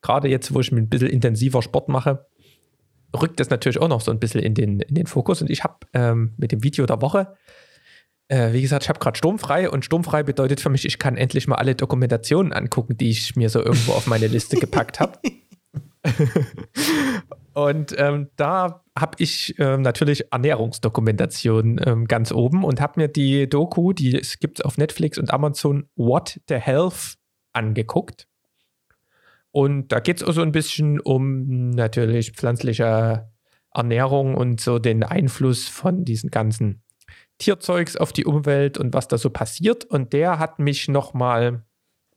Gerade jetzt, wo ich ein bisschen intensiver Sport mache, rückt das natürlich auch noch so ein bisschen in den, in den Fokus. Und ich habe ähm, mit dem Video der Woche, äh, wie gesagt, ich habe gerade sturmfrei und sturmfrei bedeutet für mich, ich kann endlich mal alle Dokumentationen angucken, die ich mir so irgendwo auf meine Liste gepackt habe. und ähm, da habe ich ähm, natürlich Ernährungsdokumentation ähm, ganz oben und habe mir die Doku, die es gibt auf Netflix und Amazon, What the Health angeguckt. Und da geht es auch so ein bisschen um natürlich pflanzliche Ernährung und so den Einfluss von diesen ganzen Tierzeugs auf die Umwelt und was da so passiert. Und der hat mich nochmal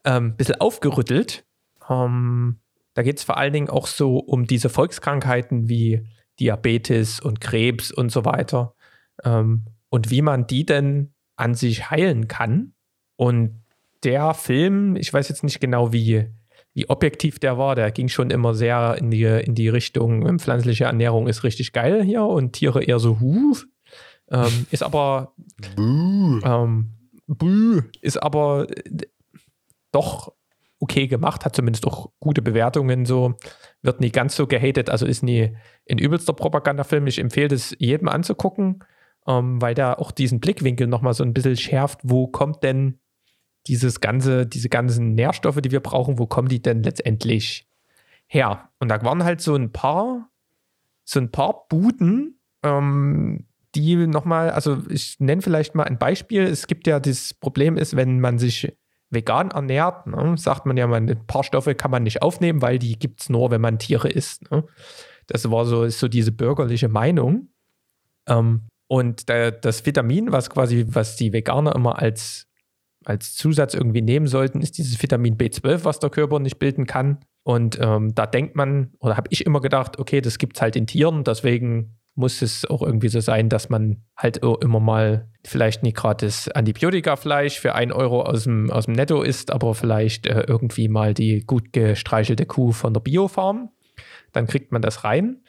ähm, ein bisschen aufgerüttelt. Ähm, da geht es vor allen Dingen auch so um diese Volkskrankheiten wie Diabetes und Krebs und so weiter. Ähm, und wie man die denn an sich heilen kann. Und der Film, ich weiß jetzt nicht genau, wie, wie objektiv der war, der ging schon immer sehr in die, in die Richtung, ähm, pflanzliche Ernährung ist richtig geil hier und Tiere eher so, huh. Ähm, ist aber, ähm, buh, ist aber äh, doch okay gemacht, hat zumindest auch gute Bewertungen, so wird nie ganz so gehatet, also ist nie ein übelster Propagandafilm. Ich empfehle das jedem anzugucken, ähm, weil der auch diesen Blickwinkel nochmal so ein bisschen schärft, wo kommt denn dieses ganze, diese ganzen Nährstoffe, die wir brauchen, wo kommen die denn letztendlich her? Und da waren halt so ein paar, so ein paar Buden, ähm, die nochmal, also ich nenne vielleicht mal ein Beispiel. Es gibt ja das Problem ist, wenn man sich vegan ernährt, ne, sagt man ja, man, ein paar Stoffe kann man nicht aufnehmen, weil die gibt es nur, wenn man Tiere isst. Ne? Das war so, ist so diese bürgerliche Meinung. Ähm, und da, das Vitamin, was quasi, was die Veganer immer als, als Zusatz irgendwie nehmen sollten, ist dieses Vitamin B12, was der Körper nicht bilden kann. Und ähm, da denkt man, oder habe ich immer gedacht, okay, das gibt es halt in Tieren, deswegen muss es auch irgendwie so sein, dass man halt immer mal vielleicht nicht gerade das Antibiotikafleisch für 1 Euro aus dem, aus dem Netto isst, aber vielleicht äh, irgendwie mal die gut gestreichelte Kuh von der Biofarm. Dann kriegt man das rein.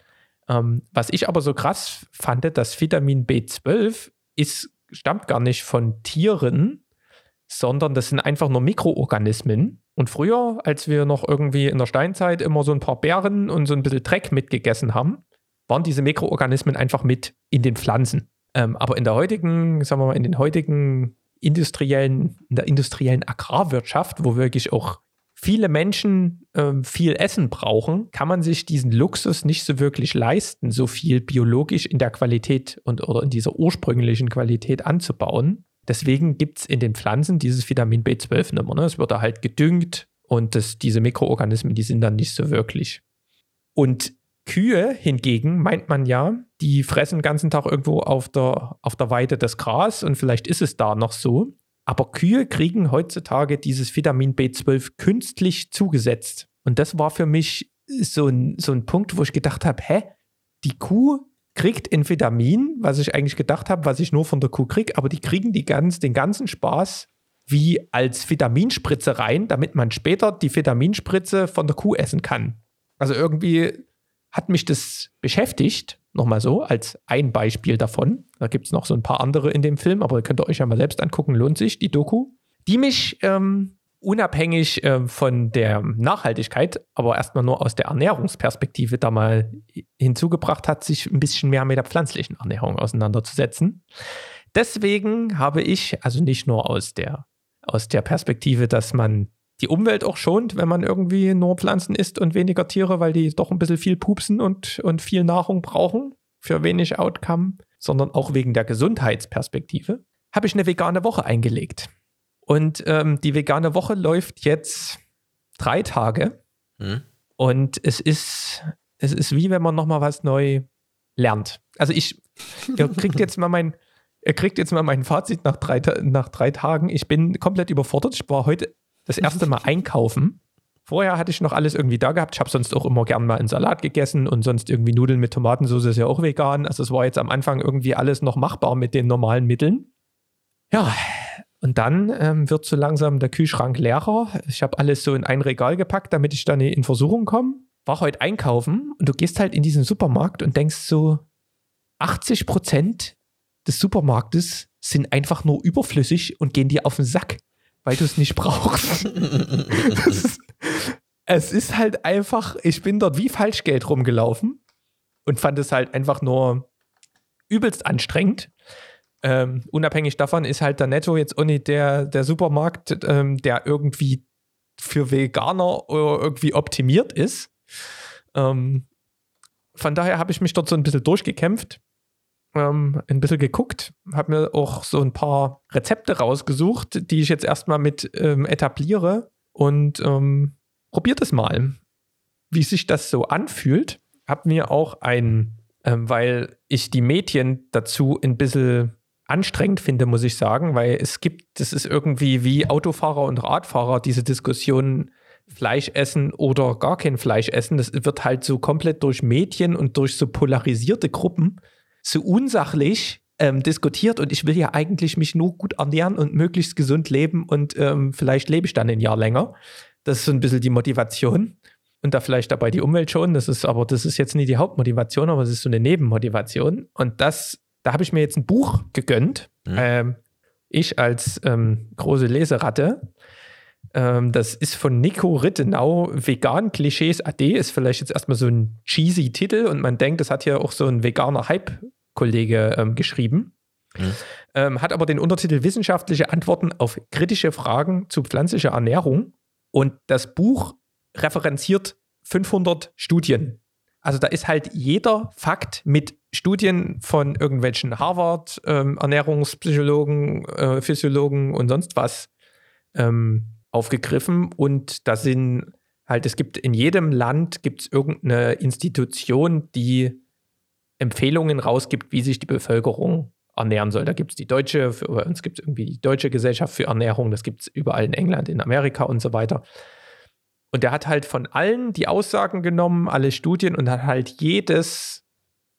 Ähm, was ich aber so krass fand, das Vitamin B12 ist, stammt gar nicht von Tieren, sondern das sind einfach nur Mikroorganismen. Und früher, als wir noch irgendwie in der Steinzeit immer so ein paar Beeren und so ein bisschen Dreck mitgegessen haben, waren diese Mikroorganismen einfach mit in den Pflanzen. Ähm, aber in der heutigen, sagen wir mal, in den heutigen industriellen, in der industriellen Agrarwirtschaft, wo wirklich auch viele Menschen ähm, viel Essen brauchen, kann man sich diesen Luxus nicht so wirklich leisten, so viel biologisch in der Qualität und oder in dieser ursprünglichen Qualität anzubauen. Deswegen gibt es in den Pflanzen dieses Vitamin B12 nicht mehr. Ne? Es wird da halt gedüngt und das, diese Mikroorganismen, die sind dann nicht so wirklich. Und Kühe hingegen, meint man ja, die fressen den ganzen Tag irgendwo auf der, auf der Weide das Gras und vielleicht ist es da noch so. Aber Kühe kriegen heutzutage dieses Vitamin B12 künstlich zugesetzt. Und das war für mich so ein, so ein Punkt, wo ich gedacht habe, hä, die Kuh kriegt ein Vitamin, was ich eigentlich gedacht habe, was ich nur von der Kuh kriege, aber die kriegen die ganz, den ganzen Spaß wie als Vitaminspritze rein, damit man später die Vitaminspritze von der Kuh essen kann. Also irgendwie hat mich das beschäftigt, nochmal so, als ein Beispiel davon. Da gibt es noch so ein paar andere in dem Film, aber ihr könnt euch ja mal selbst angucken, lohnt sich, die Doku. Die mich ähm, unabhängig äh, von der Nachhaltigkeit, aber erstmal nur aus der Ernährungsperspektive da mal hinzugebracht hat, sich ein bisschen mehr mit der pflanzlichen Ernährung auseinanderzusetzen. Deswegen habe ich, also nicht nur aus der, aus der Perspektive, dass man die Umwelt auch schont, wenn man irgendwie nur Pflanzen isst und weniger Tiere, weil die doch ein bisschen viel pupsen und, und viel Nahrung brauchen für wenig Outcome, sondern auch wegen der Gesundheitsperspektive, habe ich eine vegane Woche eingelegt. Und ähm, die vegane Woche läuft jetzt drei Tage. Hm. Und es ist, es ist wie wenn man nochmal was neu lernt. Also ich, ihr kriegt jetzt mal mein, ihr kriegt jetzt mal mein Fazit nach drei, nach drei Tagen. Ich bin komplett überfordert. Ich war heute das erste Mal einkaufen. Vorher hatte ich noch alles irgendwie da gehabt. Ich habe sonst auch immer gern mal einen Salat gegessen und sonst irgendwie Nudeln mit Tomatensauce ist ja auch vegan. Also es war jetzt am Anfang irgendwie alles noch machbar mit den normalen Mitteln. Ja, und dann ähm, wird so langsam der Kühlschrank leerer. Ich habe alles so in ein Regal gepackt, damit ich dann in Versuchung komme. War heute einkaufen und du gehst halt in diesen Supermarkt und denkst so, 80 Prozent des Supermarktes sind einfach nur überflüssig und gehen dir auf den Sack, weil du es nicht brauchst. ist, es ist halt einfach, ich bin dort wie Falschgeld rumgelaufen und fand es halt einfach nur übelst anstrengend. Ähm, unabhängig davon ist halt der Netto jetzt auch nicht der, der Supermarkt, ähm, der irgendwie für Veganer irgendwie optimiert ist. Ähm, von daher habe ich mich dort so ein bisschen durchgekämpft, ähm, ein bisschen geguckt, habe mir auch so ein paar Rezepte rausgesucht, die ich jetzt erstmal mit ähm, etabliere und ähm, probiert es mal, wie sich das so anfühlt. Habe mir auch ein, weil ich die Medien dazu ein bisschen anstrengend finde, muss ich sagen, weil es gibt, das ist irgendwie wie Autofahrer und Radfahrer, diese Diskussion Fleisch essen oder gar kein Fleisch essen. Das wird halt so komplett durch Medien und durch so polarisierte Gruppen so unsachlich ähm, diskutiert und ich will ja eigentlich mich nur gut ernähren und möglichst gesund leben und ähm, vielleicht lebe ich dann ein Jahr länger. Das ist so ein bisschen die Motivation und da vielleicht dabei die Umwelt schon. Das ist aber, das ist jetzt nie die Hauptmotivation, aber es ist so eine Nebenmotivation und das da habe ich mir jetzt ein Buch gegönnt. Mhm. Ähm, ich als ähm, große Leseratte. Ähm, das ist von Nico Rittenau, Vegan Klischees AD, ist vielleicht jetzt erstmal so ein cheesy Titel und man denkt, das hat hier auch so ein veganer Hype-Kollege ähm, geschrieben. Mhm. Ähm, hat aber den Untertitel Wissenschaftliche Antworten auf kritische Fragen zu pflanzlicher Ernährung. Und das Buch referenziert 500 Studien. Also da ist halt jeder Fakt mit Studien von irgendwelchen Harvard, ähm, Ernährungspsychologen, äh, Physiologen und sonst was ähm, aufgegriffen. Und da sind halt, es gibt in jedem Land gibt es irgendeine Institution, die Empfehlungen rausgibt, wie sich die Bevölkerung ernähren soll. Da gibt es die deutsche, für, uns gibt es irgendwie die Deutsche Gesellschaft für Ernährung, das gibt es überall in England, in Amerika und so weiter. Und der hat halt von allen die Aussagen genommen, alle Studien und hat halt jedes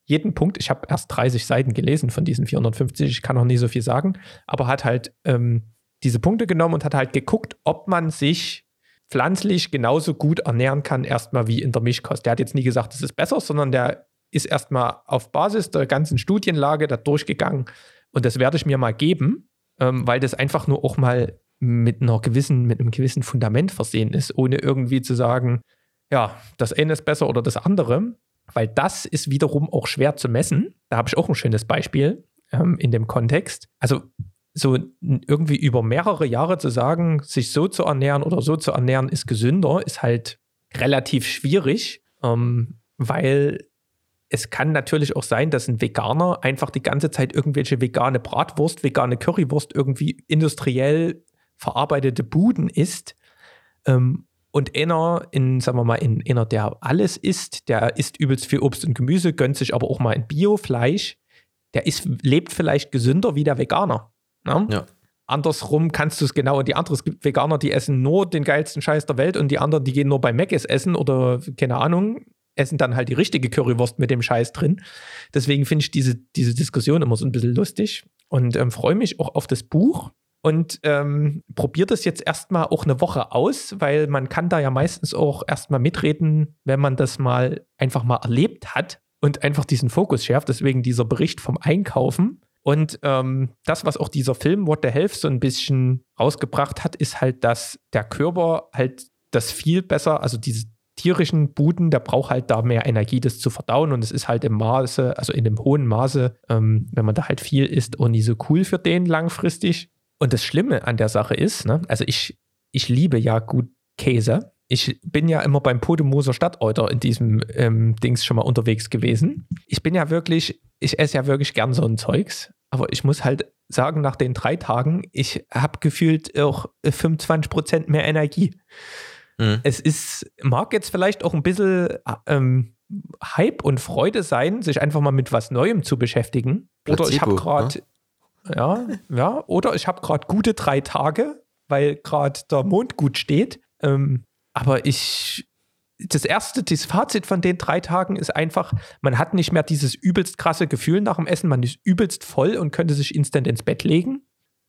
jeden Punkt, ich habe erst 30 Seiten gelesen von diesen 450, ich kann noch nie so viel sagen, aber hat halt ähm, diese Punkte genommen und hat halt geguckt, ob man sich pflanzlich genauso gut ernähren kann, erstmal wie in der Mischkost. Der hat jetzt nie gesagt, es ist besser, sondern der ist erstmal auf Basis der ganzen Studienlage da durchgegangen und das werde ich mir mal geben, ähm, weil das einfach nur auch mal mit einer gewissen, mit einem gewissen Fundament versehen ist, ohne irgendwie zu sagen, ja, das eine ist besser oder das andere, weil das ist wiederum auch schwer zu messen. Da habe ich auch ein schönes Beispiel ähm, in dem Kontext. Also so irgendwie über mehrere Jahre zu sagen, sich so zu ernähren oder so zu ernähren ist gesünder, ist halt relativ schwierig, ähm, weil es kann natürlich auch sein, dass ein Veganer einfach die ganze Zeit irgendwelche vegane Bratwurst, vegane Currywurst irgendwie industriell verarbeitete Buden isst. Ähm, und einer, in, sagen wir mal, in einer, der alles isst, der isst übelst viel Obst und Gemüse, gönnt sich aber auch mal ein Biofleisch, der ist, lebt vielleicht gesünder wie der Veganer. Ne? Ja. Andersrum kannst du es genau in die andere. Es gibt Veganer, die essen nur den geilsten Scheiß der Welt und die anderen, die gehen nur bei Mc's essen oder keine Ahnung, essen dann halt die richtige Currywurst mit dem Scheiß drin. Deswegen finde ich diese, diese Diskussion immer so ein bisschen lustig und ähm, freue mich auch auf das Buch und ähm, probiere das jetzt erstmal auch eine Woche aus, weil man kann da ja meistens auch erstmal mitreden, wenn man das mal einfach mal erlebt hat und einfach diesen Fokus schärft. Deswegen dieser Bericht vom Einkaufen. Und ähm, das, was auch dieser Film What the Health so ein bisschen rausgebracht hat, ist halt, dass der Körper halt das viel besser, also diese tierischen Buden, der braucht halt da mehr Energie, das zu verdauen. Und es ist halt im Maße, also in einem hohen Maße, ähm, wenn man da halt viel isst, auch nie so cool für den langfristig. Und das Schlimme an der Sache ist, ne, also ich, ich liebe ja gut Käse. Ich bin ja immer beim Podemoser Stadteuter in diesem ähm, Dings schon mal unterwegs gewesen. Ich bin ja wirklich, ich esse ja wirklich gern so ein Zeugs. Aber ich muss halt sagen, nach den drei Tagen, ich habe gefühlt auch 25 Prozent mehr Energie. Mhm. Es ist, mag jetzt vielleicht auch ein bisschen ähm, Hype und Freude sein, sich einfach mal mit was Neuem zu beschäftigen. Placebo, oder ich habe gerade, ne? Ja, ja, oder ich habe gerade gute drei Tage, weil gerade der Mond gut steht. Ähm, aber ich, das erste, das Fazit von den drei Tagen ist einfach, man hat nicht mehr dieses übelst krasse Gefühl nach dem Essen, man ist übelst voll und könnte sich instant ins Bett legen,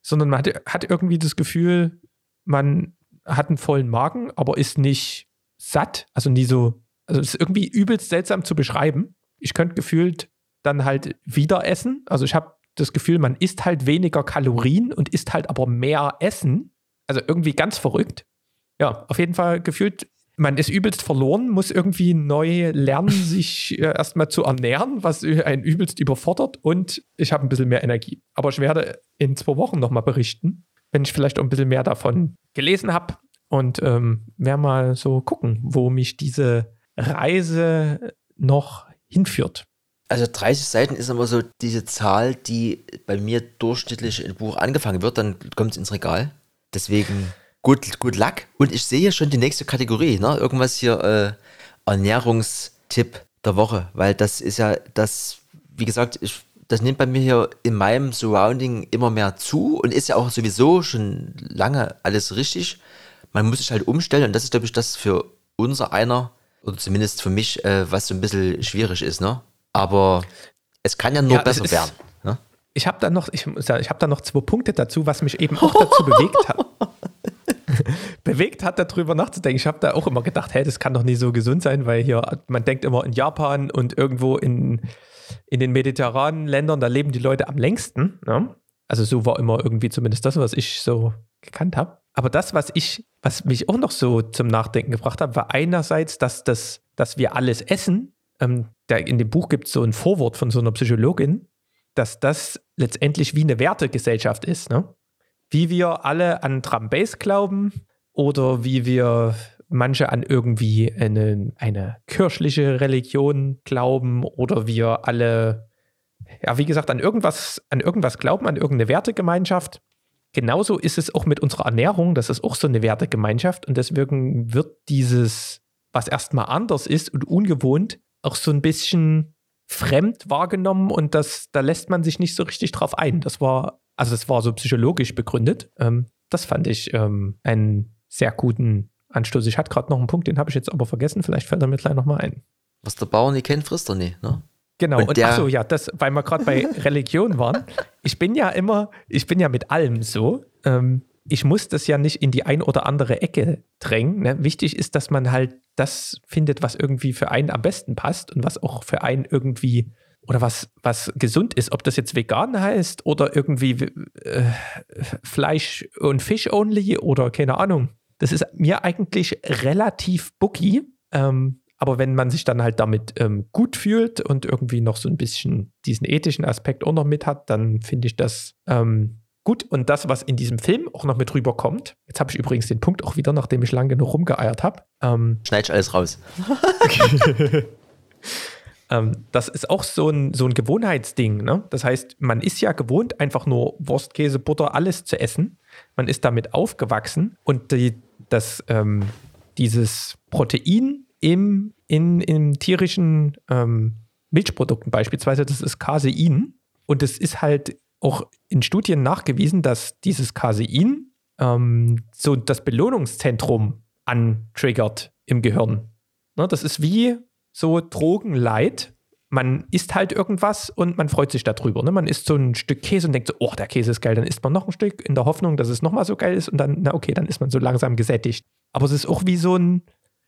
sondern man hat, hat irgendwie das Gefühl, man hat einen vollen Magen, aber ist nicht satt, also nie so, also es ist irgendwie übelst seltsam zu beschreiben. Ich könnte gefühlt dann halt wieder essen, also ich habe das Gefühl, man isst halt weniger Kalorien und isst halt aber mehr Essen, also irgendwie ganz verrückt. Ja, auf jeden Fall gefühlt man ist übelst verloren, muss irgendwie neu lernen, sich äh, erstmal zu ernähren, was einen übelst überfordert und ich habe ein bisschen mehr Energie. Aber ich werde in zwei Wochen nochmal berichten, wenn ich vielleicht auch ein bisschen mehr davon gelesen habe und ähm, werde mal so gucken, wo mich diese Reise noch hinführt. Also 30 Seiten ist immer so diese Zahl, die bei mir durchschnittlich im Buch angefangen wird, dann kommt es ins Regal. Deswegen gut, gut Luck. Und ich sehe schon die nächste Kategorie, ne? Irgendwas hier, äh, Ernährungstipp der Woche, weil das ist ja das, wie gesagt, ich das nimmt bei mir hier in meinem Surrounding immer mehr zu und ist ja auch sowieso schon lange alles richtig. Man muss sich halt umstellen und das ist, glaube ich, das für unser einer oder zumindest für mich, äh, was so ein bisschen schwierig ist, ne? Aber es kann ja nur ja, besser werden. Ne? Ich habe da noch, ich, ich habe da noch zwei Punkte dazu, was mich eben auch dazu bewegt hat. bewegt hat, darüber nachzudenken. Ich habe da auch immer gedacht, hey, das kann doch nicht so gesund sein, weil hier, man denkt immer in Japan und irgendwo in in den mediterranen Ländern, da leben die Leute am längsten. Ne? Also so war immer irgendwie zumindest das, was ich so gekannt habe. Aber das, was ich, was mich auch noch so zum Nachdenken gebracht hat, war einerseits, dass das, dass wir alles essen. Ähm, der, in dem Buch gibt es so ein Vorwort von so einer Psychologin, dass das letztendlich wie eine Wertegesellschaft ist. Ne? Wie wir alle an Trambase glauben oder wie wir manche an irgendwie eine, eine kirchliche Religion glauben oder wir alle, ja, wie gesagt, an irgendwas, an irgendwas glauben, an irgendeine Wertegemeinschaft. Genauso ist es auch mit unserer Ernährung, das ist auch so eine Wertegemeinschaft und deswegen wird dieses, was erstmal anders ist und ungewohnt, auch so ein bisschen fremd wahrgenommen und das, da lässt man sich nicht so richtig drauf ein. Das war, also das war so psychologisch begründet. Ähm, das fand ich ähm, einen sehr guten anstoße. Ich hatte gerade noch einen Punkt, den habe ich jetzt aber vergessen. Vielleicht fällt er mir gleich nochmal ein. Was der Bauer nicht kennt, frisst er nicht, ne? Genau, und, und achso, ja, das, weil wir gerade bei Religion waren. Ich bin ja immer, ich bin ja mit allem so. Ähm, ich muss das ja nicht in die ein oder andere Ecke drängen. Ne? Wichtig ist, dass man halt das findet, was irgendwie für einen am besten passt und was auch für einen irgendwie oder was, was gesund ist, ob das jetzt vegan heißt oder irgendwie äh, Fleisch und Fish only oder keine Ahnung. Das ist mir eigentlich relativ booky. Ähm, aber wenn man sich dann halt damit ähm, gut fühlt und irgendwie noch so ein bisschen diesen ethischen Aspekt auch noch mit hat, dann finde ich das ähm, gut. Und das, was in diesem Film auch noch mit rüberkommt, jetzt habe ich übrigens den Punkt auch wieder, nachdem ich lange genug rumgeeiert habe. Ähm, Schneid alles raus. ähm, das ist auch so ein, so ein Gewohnheitsding. Ne? Das heißt, man ist ja gewohnt, einfach nur Wurst, Käse, Butter, alles zu essen. Man ist damit aufgewachsen und die, das, ähm, dieses Protein im, in, in tierischen ähm, Milchprodukten beispielsweise, das ist Casein. Und es ist halt auch in Studien nachgewiesen, dass dieses Casein ähm, so das Belohnungszentrum antriggert im Gehirn. Ne, das ist wie so Drogenleid. Man isst halt irgendwas und man freut sich darüber. Ne? Man isst so ein Stück Käse und denkt so, oh, der Käse ist geil. Dann isst man noch ein Stück in der Hoffnung, dass es nochmal so geil ist und dann, na okay, dann ist man so langsam gesättigt. Aber es ist auch wie so ein,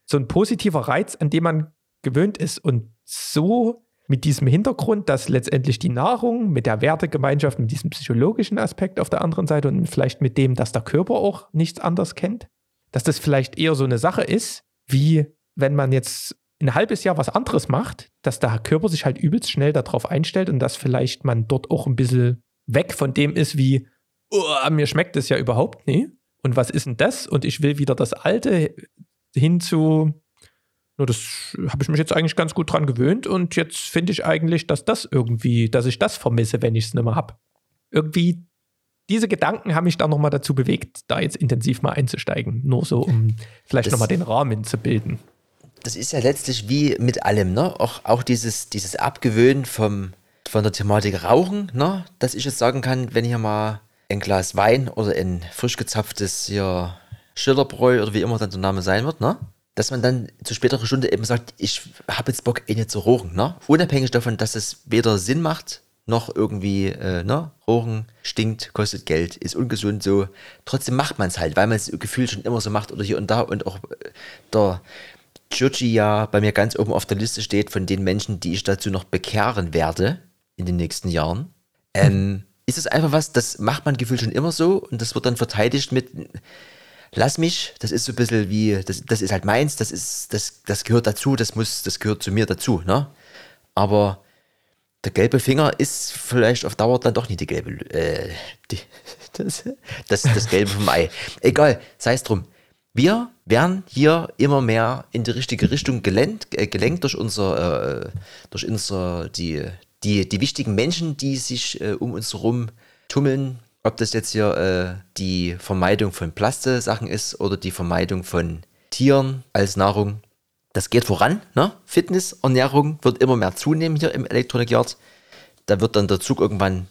so ein positiver Reiz, an dem man gewöhnt ist. Und so mit diesem Hintergrund, dass letztendlich die Nahrung mit der Wertegemeinschaft, mit diesem psychologischen Aspekt auf der anderen Seite und vielleicht mit dem, dass der Körper auch nichts anderes kennt, dass das vielleicht eher so eine Sache ist, wie wenn man jetzt ein halbes Jahr was anderes macht, dass der Körper sich halt übelst schnell darauf einstellt und dass vielleicht man dort auch ein bisschen weg von dem ist, wie, oh, mir schmeckt das ja überhaupt nicht. Und was ist denn das? Und ich will wieder das Alte hin zu, nur das habe ich mich jetzt eigentlich ganz gut dran gewöhnt und jetzt finde ich eigentlich, dass das irgendwie, dass ich das vermisse, wenn ich es nicht mehr habe. Irgendwie diese Gedanken haben mich da nochmal dazu bewegt, da jetzt intensiv mal einzusteigen. Nur so, um vielleicht nochmal den Rahmen zu bilden. Das ist ja letztlich wie mit allem, ne? Auch, auch dieses, dieses Abgewöhnen vom, von der Thematik Rauchen, ne? Dass ich jetzt sagen kann, wenn hier mal ein Glas Wein oder ein frisch gezapftes hier Schillerbräu oder wie immer dann der Name sein wird, ne? Dass man dann zu späterer Stunde eben sagt, ich habe jetzt Bock, eh zu rochen, ne? Unabhängig davon, dass es weder Sinn macht, noch irgendwie, äh, ne? Rochen stinkt, kostet Geld, ist ungesund so. Trotzdem macht man es halt, weil man es gefühlt schon immer so macht oder hier und da und auch äh, der Giorgi ja bei mir ganz oben auf der Liste steht von den Menschen, die ich dazu noch bekehren werde in den nächsten Jahren. Ähm, ist es einfach was, das macht man gefühlt schon immer so und das wird dann verteidigt mit, lass mich, das ist so ein bisschen wie, das, das ist halt meins, das ist, das, das gehört dazu, das muss, das gehört zu mir dazu, ne? Aber der gelbe Finger ist vielleicht auf Dauer dann doch nicht die gelbe, äh, die, das, das, das Gelbe vom Ei. Egal, sei es drum. Wir werden hier immer mehr in die richtige Richtung gelenkt, äh, gelenkt durch unser, äh, durch unser, die, die, die wichtigen Menschen, die sich äh, um uns herum tummeln, ob das jetzt hier äh, die Vermeidung von Plaste-Sachen ist oder die Vermeidung von Tieren als Nahrung. Das geht voran. Ne? Fitness, Ernährung wird immer mehr zunehmen hier im Electronic Yard. Da wird dann der Zug irgendwann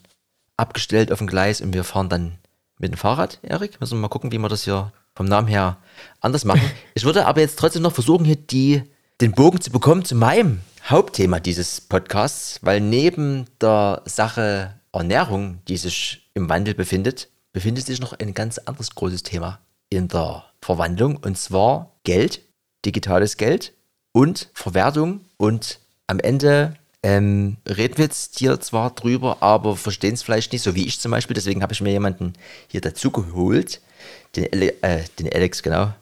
abgestellt auf dem Gleis und wir fahren dann mit dem Fahrrad, Erik. Müssen wir mal gucken, wie wir das hier vom Namen her anders machen. Ich würde aber jetzt trotzdem noch versuchen, hier die, den Bogen zu bekommen zu meinem Hauptthema dieses Podcasts, weil neben der Sache Ernährung, die sich im Wandel befindet, befindet sich noch ein ganz anderes großes Thema in der Verwandlung und zwar Geld, digitales Geld und Verwertung. Und am Ende ähm, reden wir jetzt hier zwar drüber, aber verstehen es vielleicht nicht, so wie ich zum Beispiel. Deswegen habe ich mir jemanden hier dazu geholt, den, äh, den Alex, genau,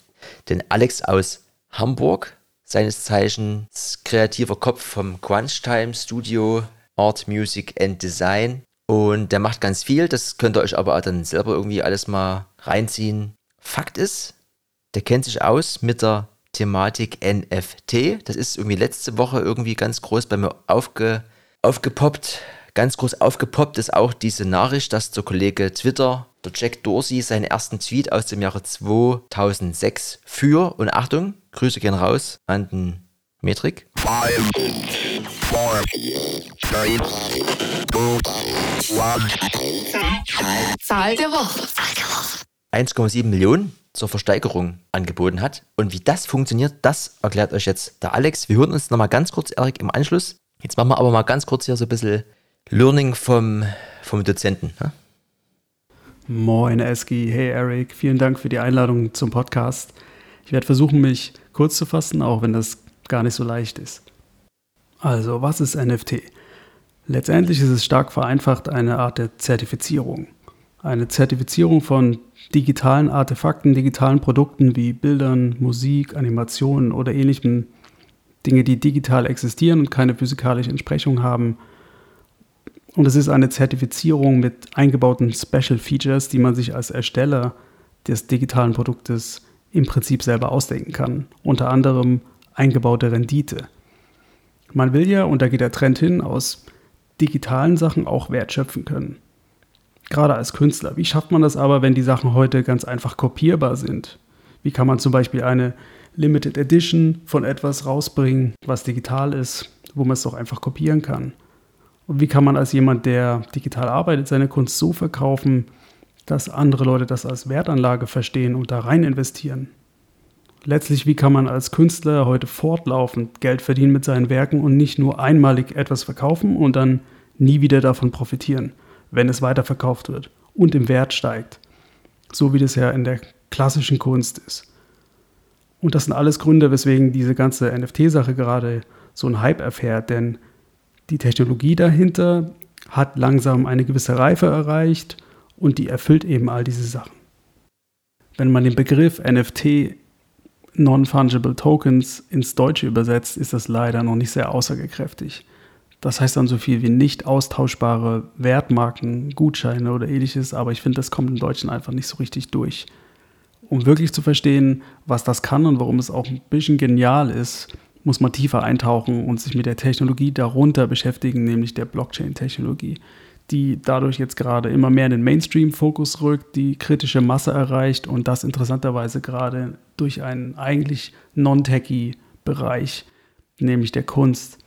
den Alex aus Hamburg, seines Zeichens kreativer Kopf vom Crunch Time Studio Art, Music and Design und der macht ganz viel, das könnt ihr euch aber dann selber irgendwie alles mal reinziehen. Fakt ist, der kennt sich aus mit der Thematik NFT. Das ist irgendwie letzte Woche irgendwie ganz groß bei mir aufge, aufgepoppt. Ganz groß aufgepoppt ist auch diese Nachricht, dass der Kollege Twitter, der Jack Dorsey, seinen ersten Tweet aus dem Jahre 2006 für, und Achtung, Grüße gehen raus an den Metrik. Five, four, three, Zahl der Woche. 1,7 Millionen zur Versteigerung angeboten hat. Und wie das funktioniert, das erklärt euch jetzt der Alex. Wir hören uns nochmal ganz kurz, Erik, im Anschluss. Jetzt machen wir aber mal ganz kurz hier so ein bisschen Learning vom, vom Dozenten. Ne? Moin, Eski. Hey, Erik. Vielen Dank für die Einladung zum Podcast. Ich werde versuchen, mich kurz zu fassen, auch wenn das gar nicht so leicht ist. Also, was ist NFT? Letztendlich ist es stark vereinfacht eine Art der Zertifizierung. Eine Zertifizierung von digitalen Artefakten, digitalen Produkten wie Bildern, Musik, Animationen oder ähnlichem. Dinge, die digital existieren und keine physikalische Entsprechung haben. Und es ist eine Zertifizierung mit eingebauten Special Features, die man sich als Ersteller des digitalen Produktes im Prinzip selber ausdenken kann. Unter anderem eingebaute Rendite. Man will ja, und da geht der Trend hin, aus digitalen Sachen auch Wert schöpfen können. Gerade als Künstler. Wie schafft man das aber, wenn die Sachen heute ganz einfach kopierbar sind? Wie kann man zum Beispiel eine Limited Edition von etwas rausbringen, was digital ist, wo man es doch einfach kopieren kann? Und wie kann man als jemand, der digital arbeitet, seine Kunst so verkaufen, dass andere Leute das als Wertanlage verstehen und da rein investieren? Letztlich, wie kann man als Künstler heute fortlaufend Geld verdienen mit seinen Werken und nicht nur einmalig etwas verkaufen und dann nie wieder davon profitieren, wenn es weiterverkauft wird und im Wert steigt, so wie das ja in der klassischen Kunst ist. Und das sind alles Gründe, weswegen diese ganze NFT-Sache gerade so einen Hype erfährt, denn die Technologie dahinter hat langsam eine gewisse Reife erreicht und die erfüllt eben all diese Sachen. Wenn man den Begriff NFT Non-Fungible Tokens ins Deutsche übersetzt, ist das leider noch nicht sehr aussagekräftig. Das heißt dann so viel wie nicht austauschbare Wertmarken, Gutscheine oder ähnliches, aber ich finde, das kommt im Deutschen einfach nicht so richtig durch. Um wirklich zu verstehen, was das kann und warum es auch ein bisschen genial ist, muss man tiefer eintauchen und sich mit der Technologie darunter beschäftigen, nämlich der Blockchain-Technologie die dadurch jetzt gerade immer mehr in den Mainstream-Fokus rückt, die kritische Masse erreicht und das interessanterweise gerade durch einen eigentlich non-techy Bereich, nämlich der Kunst.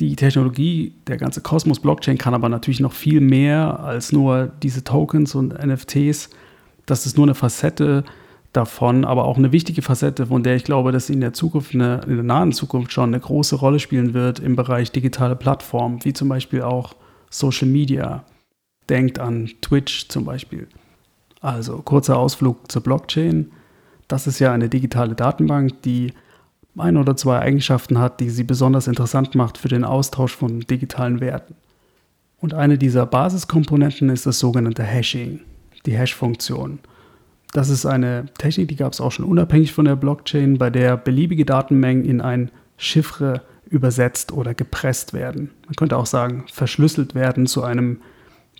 Die Technologie, der ganze Kosmos Blockchain kann aber natürlich noch viel mehr als nur diese Tokens und NFTs. Das ist nur eine Facette davon, aber auch eine wichtige Facette, von der ich glaube, dass sie in der Zukunft, eine, in der nahen Zukunft schon eine große Rolle spielen wird im Bereich digitale Plattformen, wie zum Beispiel auch Social Media. Denkt an Twitch zum Beispiel. Also kurzer Ausflug zur Blockchain. Das ist ja eine digitale Datenbank, die ein oder zwei Eigenschaften hat, die sie besonders interessant macht für den Austausch von digitalen Werten. Und eine dieser Basiskomponenten ist das sogenannte Hashing, die Hash-Funktion. Das ist eine Technik, die gab es auch schon unabhängig von der Blockchain, bei der beliebige Datenmengen in ein Chiffre übersetzt oder gepresst werden. Man könnte auch sagen, verschlüsselt werden zu einem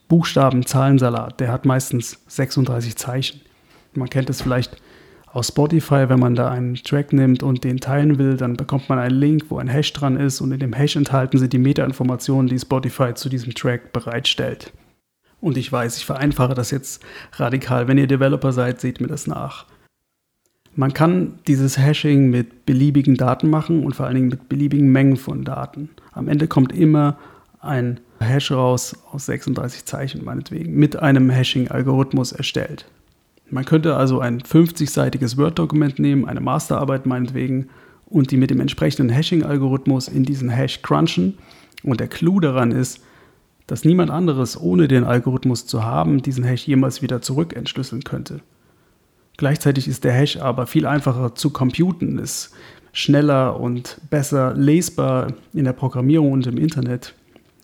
Buchstaben-Zahlensalat. Der hat meistens 36 Zeichen. Man kennt es vielleicht aus Spotify, wenn man da einen Track nimmt und den teilen will, dann bekommt man einen Link, wo ein Hash dran ist und in dem Hash enthalten sind die Metainformationen, die Spotify zu diesem Track bereitstellt. Und ich weiß, ich vereinfache das jetzt radikal. Wenn ihr Developer seid, seht mir das nach. Man kann dieses Hashing mit beliebigen Daten machen und vor allen Dingen mit beliebigen Mengen von Daten. Am Ende kommt immer ein Hash raus aus 36 Zeichen meinetwegen mit einem Hashing-Algorithmus erstellt. Man könnte also ein 50-seitiges Word-Dokument nehmen, eine Masterarbeit meinetwegen, und die mit dem entsprechenden Hashing-Algorithmus in diesen Hash crunchen. Und der Clou daran ist, dass niemand anderes, ohne den Algorithmus zu haben, diesen Hash jemals wieder zurück entschlüsseln könnte. Gleichzeitig ist der Hash aber viel einfacher zu computen, ist schneller und besser lesbar in der Programmierung und im Internet,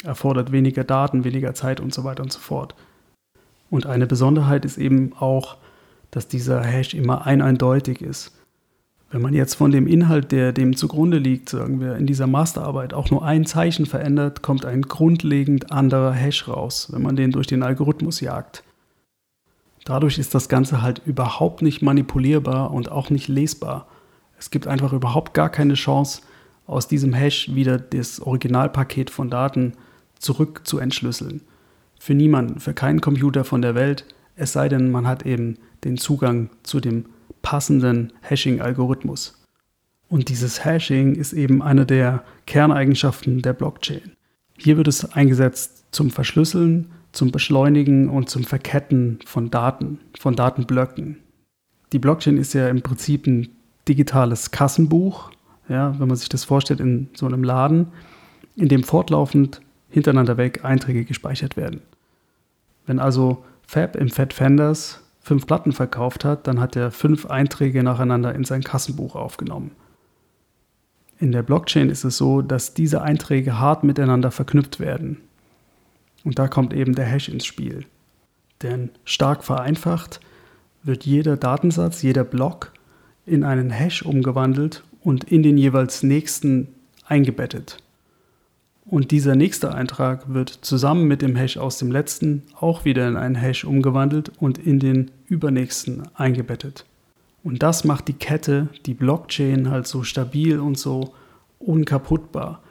erfordert weniger Daten, weniger Zeit und so weiter und so fort. Und eine Besonderheit ist eben auch, dass dieser Hash immer eindeutig ist. Wenn man jetzt von dem Inhalt, der dem zugrunde liegt, sagen wir, in dieser Masterarbeit auch nur ein Zeichen verändert, kommt ein grundlegend anderer Hash raus, wenn man den durch den Algorithmus jagt. Dadurch ist das Ganze halt überhaupt nicht manipulierbar und auch nicht lesbar. Es gibt einfach überhaupt gar keine Chance, aus diesem Hash wieder das Originalpaket von Daten zurück zu entschlüsseln. Für niemanden, für keinen Computer von der Welt, es sei denn, man hat eben den Zugang zu dem passenden Hashing-Algorithmus. Und dieses Hashing ist eben eine der Kerneigenschaften der Blockchain. Hier wird es eingesetzt zum Verschlüsseln, zum Beschleunigen und zum Verketten von Daten, von Datenblöcken. Die Blockchain ist ja im Prinzip ein digitales Kassenbuch, ja, wenn man sich das vorstellt in so einem Laden, in dem fortlaufend hintereinander weg Einträge gespeichert werden. Wenn also Fab im Fat Fenders fünf Platten verkauft hat, dann hat er fünf Einträge nacheinander in sein Kassenbuch aufgenommen. In der Blockchain ist es so, dass diese Einträge hart miteinander verknüpft werden. Und da kommt eben der Hash ins Spiel. Denn stark vereinfacht wird jeder Datensatz, jeder Block in einen Hash umgewandelt und in den jeweils nächsten eingebettet. Und dieser nächste Eintrag wird zusammen mit dem Hash aus dem letzten auch wieder in einen Hash umgewandelt und in den übernächsten eingebettet. Und das macht die Kette, die Blockchain halt so stabil und so unkaputtbar.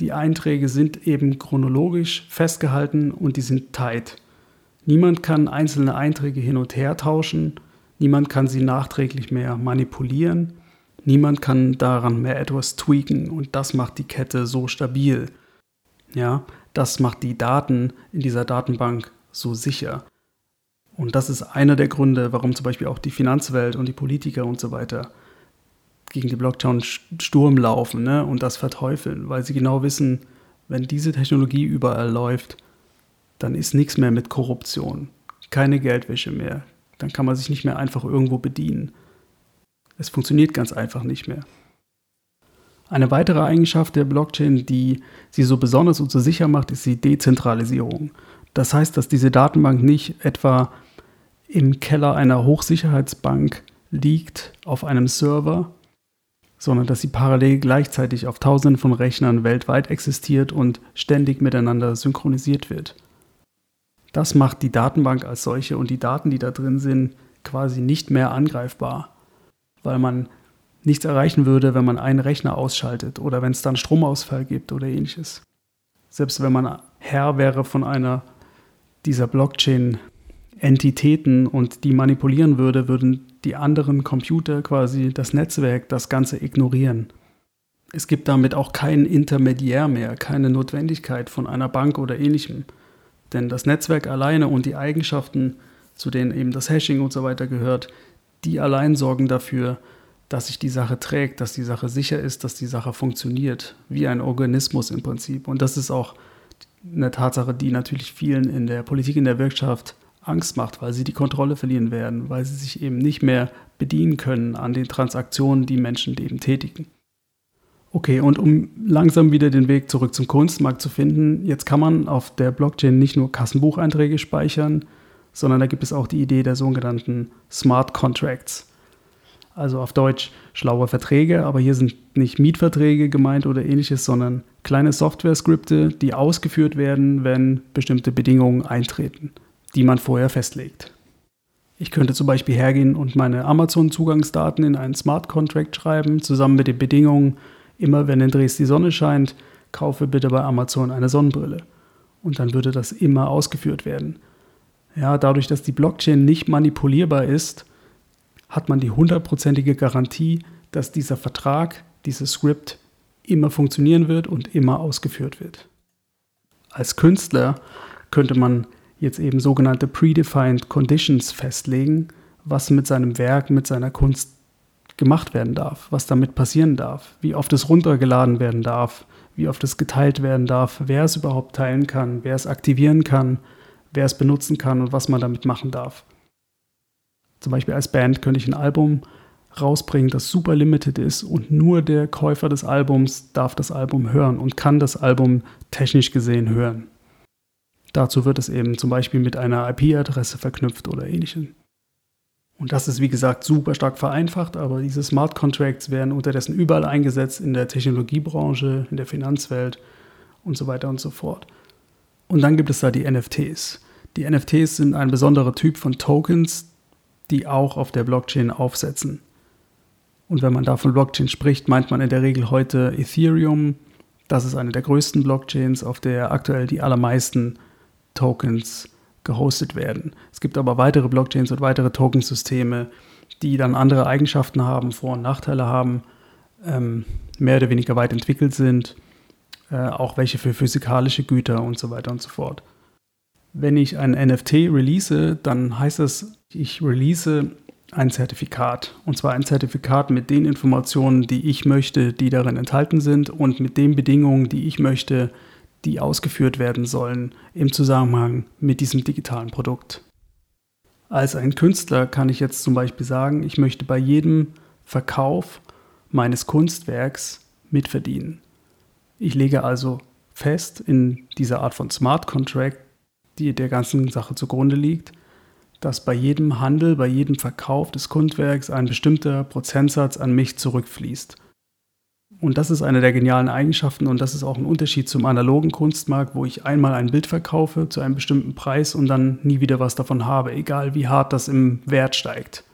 Die Einträge sind eben chronologisch festgehalten und die sind tight. Niemand kann einzelne Einträge hin und her tauschen, niemand kann sie nachträglich mehr manipulieren, niemand kann daran mehr etwas tweaken und das macht die Kette so stabil. Ja, das macht die Daten in dieser Datenbank so sicher. Und das ist einer der Gründe, warum zum Beispiel auch die Finanzwelt und die Politiker und so weiter gegen die Blockchain Sturm laufen ne, und das verteufeln, weil sie genau wissen, wenn diese Technologie überall läuft, dann ist nichts mehr mit Korruption, keine Geldwäsche mehr. Dann kann man sich nicht mehr einfach irgendwo bedienen. Es funktioniert ganz einfach nicht mehr. Eine weitere Eigenschaft der Blockchain, die sie so besonders und so sicher macht, ist die Dezentralisierung. Das heißt, dass diese Datenbank nicht etwa im Keller einer Hochsicherheitsbank liegt auf einem Server, sondern dass sie parallel gleichzeitig auf Tausenden von Rechnern weltweit existiert und ständig miteinander synchronisiert wird. Das macht die Datenbank als solche und die Daten, die da drin sind, quasi nicht mehr angreifbar, weil man nichts erreichen würde, wenn man einen Rechner ausschaltet oder wenn es dann Stromausfall gibt oder ähnliches. Selbst wenn man Herr wäre von einer dieser Blockchain-Entitäten und die manipulieren würde, würden die anderen Computer quasi das Netzwerk das Ganze ignorieren. Es gibt damit auch keinen Intermediär mehr, keine Notwendigkeit von einer Bank oder ähnlichem. Denn das Netzwerk alleine und die Eigenschaften, zu denen eben das Hashing und so weiter gehört, die allein sorgen dafür, dass sich die Sache trägt, dass die Sache sicher ist, dass die Sache funktioniert, wie ein Organismus im Prinzip. Und das ist auch eine Tatsache, die natürlich vielen in der Politik, in der Wirtschaft Angst macht, weil sie die Kontrolle verlieren werden, weil sie sich eben nicht mehr bedienen können an den Transaktionen, die Menschen eben tätigen. Okay, und um langsam wieder den Weg zurück zum Kunstmarkt zu finden, jetzt kann man auf der Blockchain nicht nur Kassenbucheinträge speichern, sondern da gibt es auch die Idee der sogenannten Smart Contracts. Also auf Deutsch schlaue Verträge, aber hier sind nicht Mietverträge gemeint oder ähnliches, sondern kleine Software-Skripte, die ausgeführt werden, wenn bestimmte Bedingungen eintreten, die man vorher festlegt. Ich könnte zum Beispiel hergehen und meine Amazon-Zugangsdaten in einen Smart Contract schreiben, zusammen mit den Bedingungen, immer wenn in Dresden die Sonne scheint, kaufe bitte bei Amazon eine Sonnenbrille. Und dann würde das immer ausgeführt werden. Ja, dadurch, dass die Blockchain nicht manipulierbar ist, hat man die hundertprozentige Garantie, dass dieser Vertrag, dieses Script immer funktionieren wird und immer ausgeführt wird. Als Künstler könnte man jetzt eben sogenannte predefined conditions festlegen, was mit seinem Werk, mit seiner Kunst gemacht werden darf, was damit passieren darf, wie oft es runtergeladen werden darf, wie oft es geteilt werden darf, wer es überhaupt teilen kann, wer es aktivieren kann, wer es benutzen kann und was man damit machen darf. Zum Beispiel als Band könnte ich ein Album rausbringen, das super limited ist und nur der Käufer des Albums darf das Album hören und kann das Album technisch gesehen hören. Dazu wird es eben zum Beispiel mit einer IP-Adresse verknüpft oder ähnlichem. Und das ist wie gesagt super stark vereinfacht, aber diese Smart Contracts werden unterdessen überall eingesetzt in der Technologiebranche, in der Finanzwelt und so weiter und so fort. Und dann gibt es da die NFTs. Die NFTs sind ein besonderer Typ von Tokens, die auch auf der Blockchain aufsetzen. Und wenn man da von Blockchain spricht, meint man in der Regel heute Ethereum. Das ist eine der größten Blockchains, auf der aktuell die allermeisten Tokens gehostet werden. Es gibt aber weitere Blockchains und weitere Tokensysteme, die dann andere Eigenschaften haben, Vor- und Nachteile haben, ähm, mehr oder weniger weit entwickelt sind, äh, auch welche für physikalische Güter und so weiter und so fort. Wenn ich ein NFT release, dann heißt das, ich release ein Zertifikat. Und zwar ein Zertifikat mit den Informationen, die ich möchte, die darin enthalten sind und mit den Bedingungen, die ich möchte, die ausgeführt werden sollen im Zusammenhang mit diesem digitalen Produkt. Als ein Künstler kann ich jetzt zum Beispiel sagen, ich möchte bei jedem Verkauf meines Kunstwerks mitverdienen. Ich lege also fest in dieser Art von Smart Contract, die der ganzen Sache zugrunde liegt, dass bei jedem Handel, bei jedem Verkauf des Kunstwerks ein bestimmter Prozentsatz an mich zurückfließt. Und das ist eine der genialen Eigenschaften und das ist auch ein Unterschied zum analogen Kunstmarkt, wo ich einmal ein Bild verkaufe zu einem bestimmten Preis und dann nie wieder was davon habe, egal wie hart das im Wert steigt.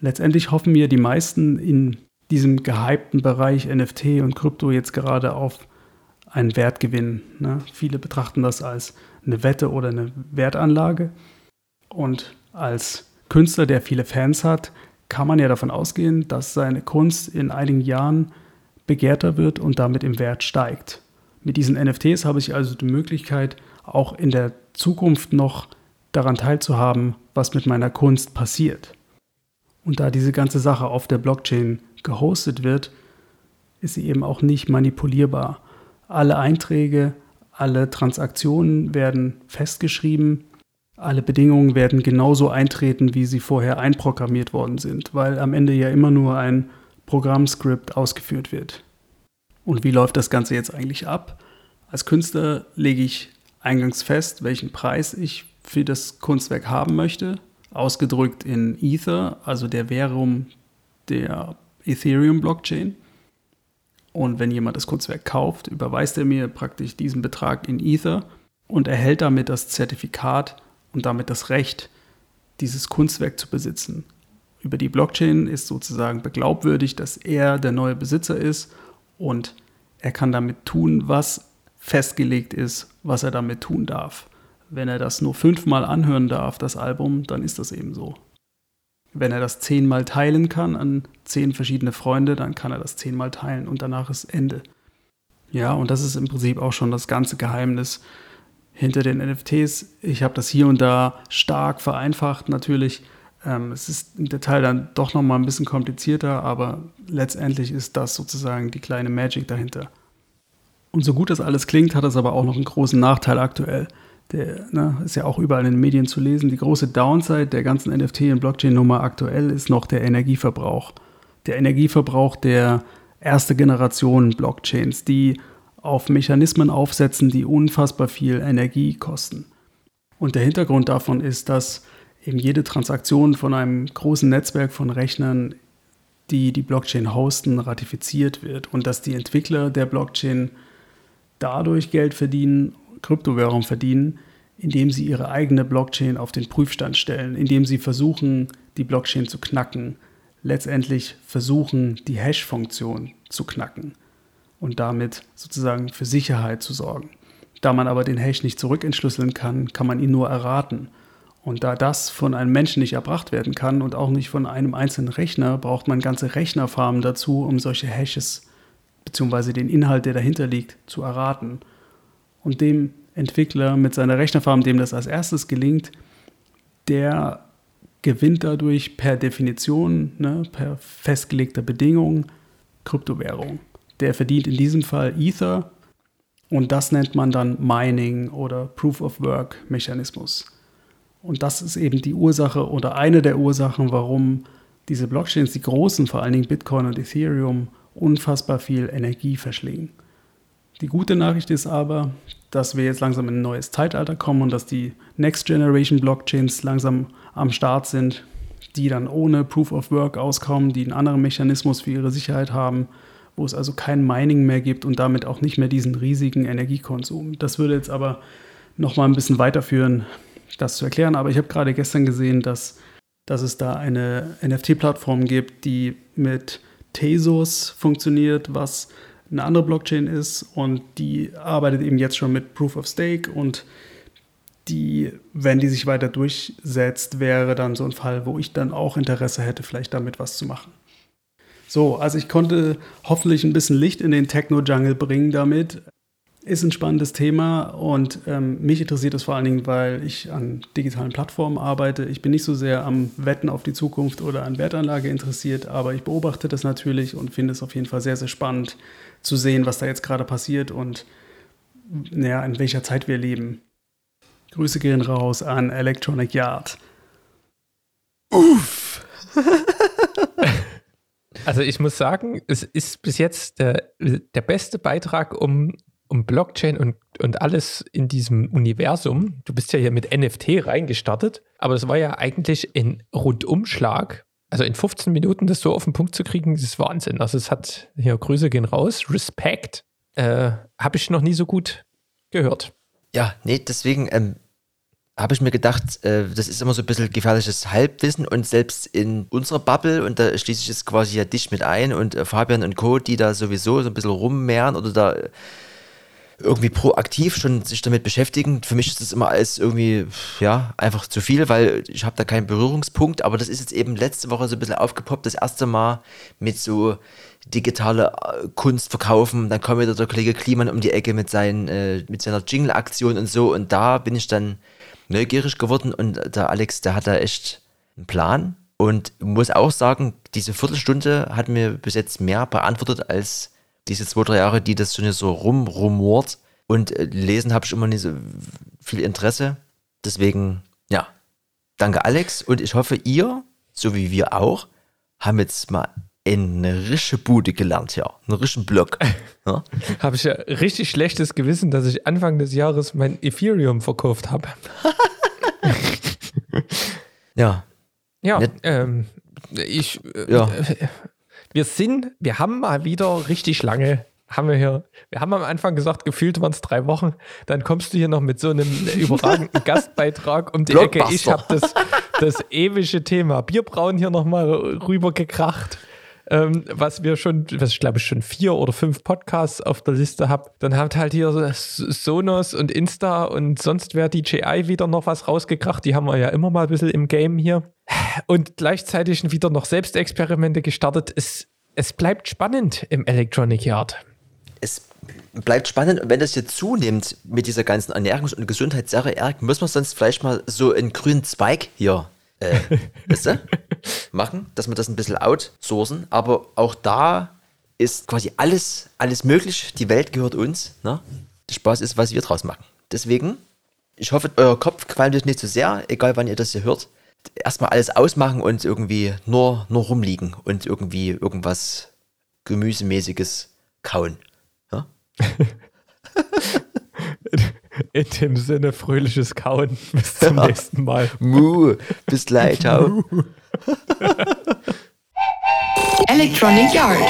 Letztendlich hoffen mir die meisten in diesem gehypten Bereich NFT und Krypto jetzt gerade auf einen Wertgewinn. Ne? Viele betrachten das als eine Wette oder eine Wertanlage. Und als Künstler, der viele Fans hat, kann man ja davon ausgehen, dass seine Kunst in einigen Jahren begehrter wird und damit im Wert steigt. Mit diesen NFTs habe ich also die Möglichkeit, auch in der Zukunft noch daran teilzuhaben, was mit meiner Kunst passiert. Und da diese ganze Sache auf der Blockchain gehostet wird, ist sie eben auch nicht manipulierbar. Alle Einträge, alle Transaktionen werden festgeschrieben, alle Bedingungen werden genauso eintreten, wie sie vorher einprogrammiert worden sind, weil am Ende ja immer nur ein Programmscript ausgeführt wird. Und wie läuft das Ganze jetzt eigentlich ab? Als Künstler lege ich eingangs fest, welchen Preis ich für das Kunstwerk haben möchte, ausgedrückt in Ether, also der Währung der Ethereum-Blockchain. Und wenn jemand das Kunstwerk kauft, überweist er mir praktisch diesen Betrag in Ether und erhält damit das Zertifikat und damit das Recht, dieses Kunstwerk zu besitzen. Über die Blockchain ist sozusagen beglaubwürdigt, dass er der neue Besitzer ist und er kann damit tun, was festgelegt ist, was er damit tun darf. Wenn er das nur fünfmal anhören darf, das Album, dann ist das eben so. Wenn er das zehnmal teilen kann an zehn verschiedene Freunde, dann kann er das zehnmal teilen und danach ist Ende. Ja, und das ist im Prinzip auch schon das ganze Geheimnis hinter den NFTs. Ich habe das hier und da stark vereinfacht natürlich. Ähm, es ist im Detail dann doch nochmal ein bisschen komplizierter, aber letztendlich ist das sozusagen die kleine Magic dahinter. Und so gut das alles klingt, hat es aber auch noch einen großen Nachteil aktuell der ne, ist ja auch überall in den Medien zu lesen. Die große Downside der ganzen NFT- und Blockchain-Nummer aktuell ist noch der Energieverbrauch. Der Energieverbrauch der erste Generation Blockchains, die auf Mechanismen aufsetzen, die unfassbar viel Energie kosten. Und der Hintergrund davon ist, dass eben jede Transaktion von einem großen Netzwerk von Rechnern, die die Blockchain hosten, ratifiziert wird und dass die Entwickler der Blockchain dadurch Geld verdienen Kryptowährung verdienen, indem sie ihre eigene Blockchain auf den Prüfstand stellen, indem sie versuchen, die Blockchain zu knacken, letztendlich versuchen, die Hash-Funktion zu knacken und damit sozusagen für Sicherheit zu sorgen. Da man aber den Hash nicht zurückentschlüsseln kann, kann man ihn nur erraten. Und da das von einem Menschen nicht erbracht werden kann und auch nicht von einem einzelnen Rechner, braucht man ganze Rechnerfarmen dazu, um solche Hashes bzw. den Inhalt, der dahinter liegt, zu erraten und dem Entwickler mit seiner Rechnerfarm, dem das als erstes gelingt, der gewinnt dadurch per Definition, ne, per festgelegter Bedingung Kryptowährung. Der verdient in diesem Fall Ether und das nennt man dann Mining oder Proof of Work Mechanismus. Und das ist eben die Ursache oder eine der Ursachen, warum diese Blockchains, die großen, vor allen Dingen Bitcoin und Ethereum, unfassbar viel Energie verschlingen. Die gute Nachricht ist aber, dass wir jetzt langsam in ein neues Zeitalter kommen und dass die Next Generation Blockchains langsam am Start sind, die dann ohne Proof of Work auskommen, die einen anderen Mechanismus für ihre Sicherheit haben, wo es also kein Mining mehr gibt und damit auch nicht mehr diesen riesigen Energiekonsum. Das würde jetzt aber noch mal ein bisschen weiterführen, das zu erklären. Aber ich habe gerade gestern gesehen, dass, dass es da eine NFT-Plattform gibt, die mit Tezos funktioniert, was eine andere Blockchain ist und die arbeitet eben jetzt schon mit Proof of Stake und die, wenn die sich weiter durchsetzt, wäre dann so ein Fall, wo ich dann auch Interesse hätte, vielleicht damit was zu machen. So, also ich konnte hoffentlich ein bisschen Licht in den Techno-Jungle bringen damit. Ist ein spannendes Thema und ähm, mich interessiert es vor allen Dingen, weil ich an digitalen Plattformen arbeite. Ich bin nicht so sehr am Wetten auf die Zukunft oder an Wertanlage interessiert, aber ich beobachte das natürlich und finde es auf jeden Fall sehr, sehr spannend, zu sehen, was da jetzt gerade passiert und naja, in welcher Zeit wir leben. Grüße gehen raus an Electronic Yard. Uff. Also ich muss sagen, es ist bis jetzt der, der beste Beitrag um, um Blockchain und, und alles in diesem Universum. Du bist ja hier mit NFT reingestartet, aber es war ja eigentlich ein Rundumschlag. Also in 15 Minuten das so auf den Punkt zu kriegen, das ist Wahnsinn. Also es hat, hier Grüße gehen raus, Respekt. Äh, Habe ich noch nie so gut gehört. Ja, nee, deswegen ähm, habe ich mir gedacht, äh, das ist immer so ein bisschen gefährliches Halbwissen und selbst in unserer Bubble, und da schließe ich jetzt quasi ja dich mit ein und äh, Fabian und Co., die da sowieso so ein bisschen rummehren oder da äh, irgendwie proaktiv schon sich damit beschäftigen. Für mich ist das immer alles irgendwie, ja, einfach zu viel, weil ich habe da keinen Berührungspunkt, aber das ist jetzt eben letzte Woche so ein bisschen aufgepoppt, das erste Mal mit so digitale äh, Kunst verkaufen. Dann kommt wieder der Kollege Kliman um die Ecke mit, seinen, äh, mit seiner Jingle-Aktion und so. Und da bin ich dann neugierig geworden und der Alex, der hat da echt einen Plan. Und muss auch sagen, diese Viertelstunde hat mir bis jetzt mehr beantwortet als diese zwei, drei Jahre, die das schon so rumrumort. Und äh, lesen habe ich immer nicht so viel Interesse. Deswegen, ja, danke Alex. Und ich hoffe, ihr, so wie wir auch, haben jetzt mal eine rische Bude gelernt, ja. Einen rischen Block. Ja? Habe ich ja richtig schlechtes Gewissen, dass ich Anfang des Jahres mein Ethereum verkauft habe. ja. Ja, Net- ähm, ich, äh, Ja. äh, wir sind, wir haben mal wieder richtig lange, haben wir hier, wir haben am Anfang gesagt, gefühlt waren es drei Wochen, dann kommst du hier noch mit so einem überragenden Gastbeitrag um die Ecke. Ich habe das, das ewige Thema Bierbrauen hier nochmal rübergekracht. Ähm, was wir schon, was ich glaube ich schon vier oder fünf Podcasts auf der Liste habe. Dann habt halt hier Sonos und Insta und sonst wer DJI wieder noch was rausgekracht. Die haben wir ja immer mal ein bisschen im Game hier. Und gleichzeitig wieder noch Selbstexperimente gestartet. Es, es bleibt spannend im Electronic Yard. es bleibt spannend und wenn das jetzt zunimmt mit dieser ganzen Ernährungs- und Gesundheitssache, müssen wir sonst vielleicht mal so einen grünen Zweig hier, äh, weißt du, machen, dass wir das ein bisschen outsourcen. Aber auch da ist quasi alles, alles möglich. Die Welt gehört uns. Ne? Der Spaß ist, was wir draus machen. Deswegen, ich hoffe, euer Kopf qualmt euch nicht zu sehr, egal wann ihr das hier hört. Erstmal alles ausmachen und irgendwie nur, nur rumliegen und irgendwie irgendwas Gemüsemäßiges kauen. Ja? In dem Sinne, fröhliches Kauen. Bis zum nächsten Mal. Mu, bis gleich, ciao. Electronic Yard.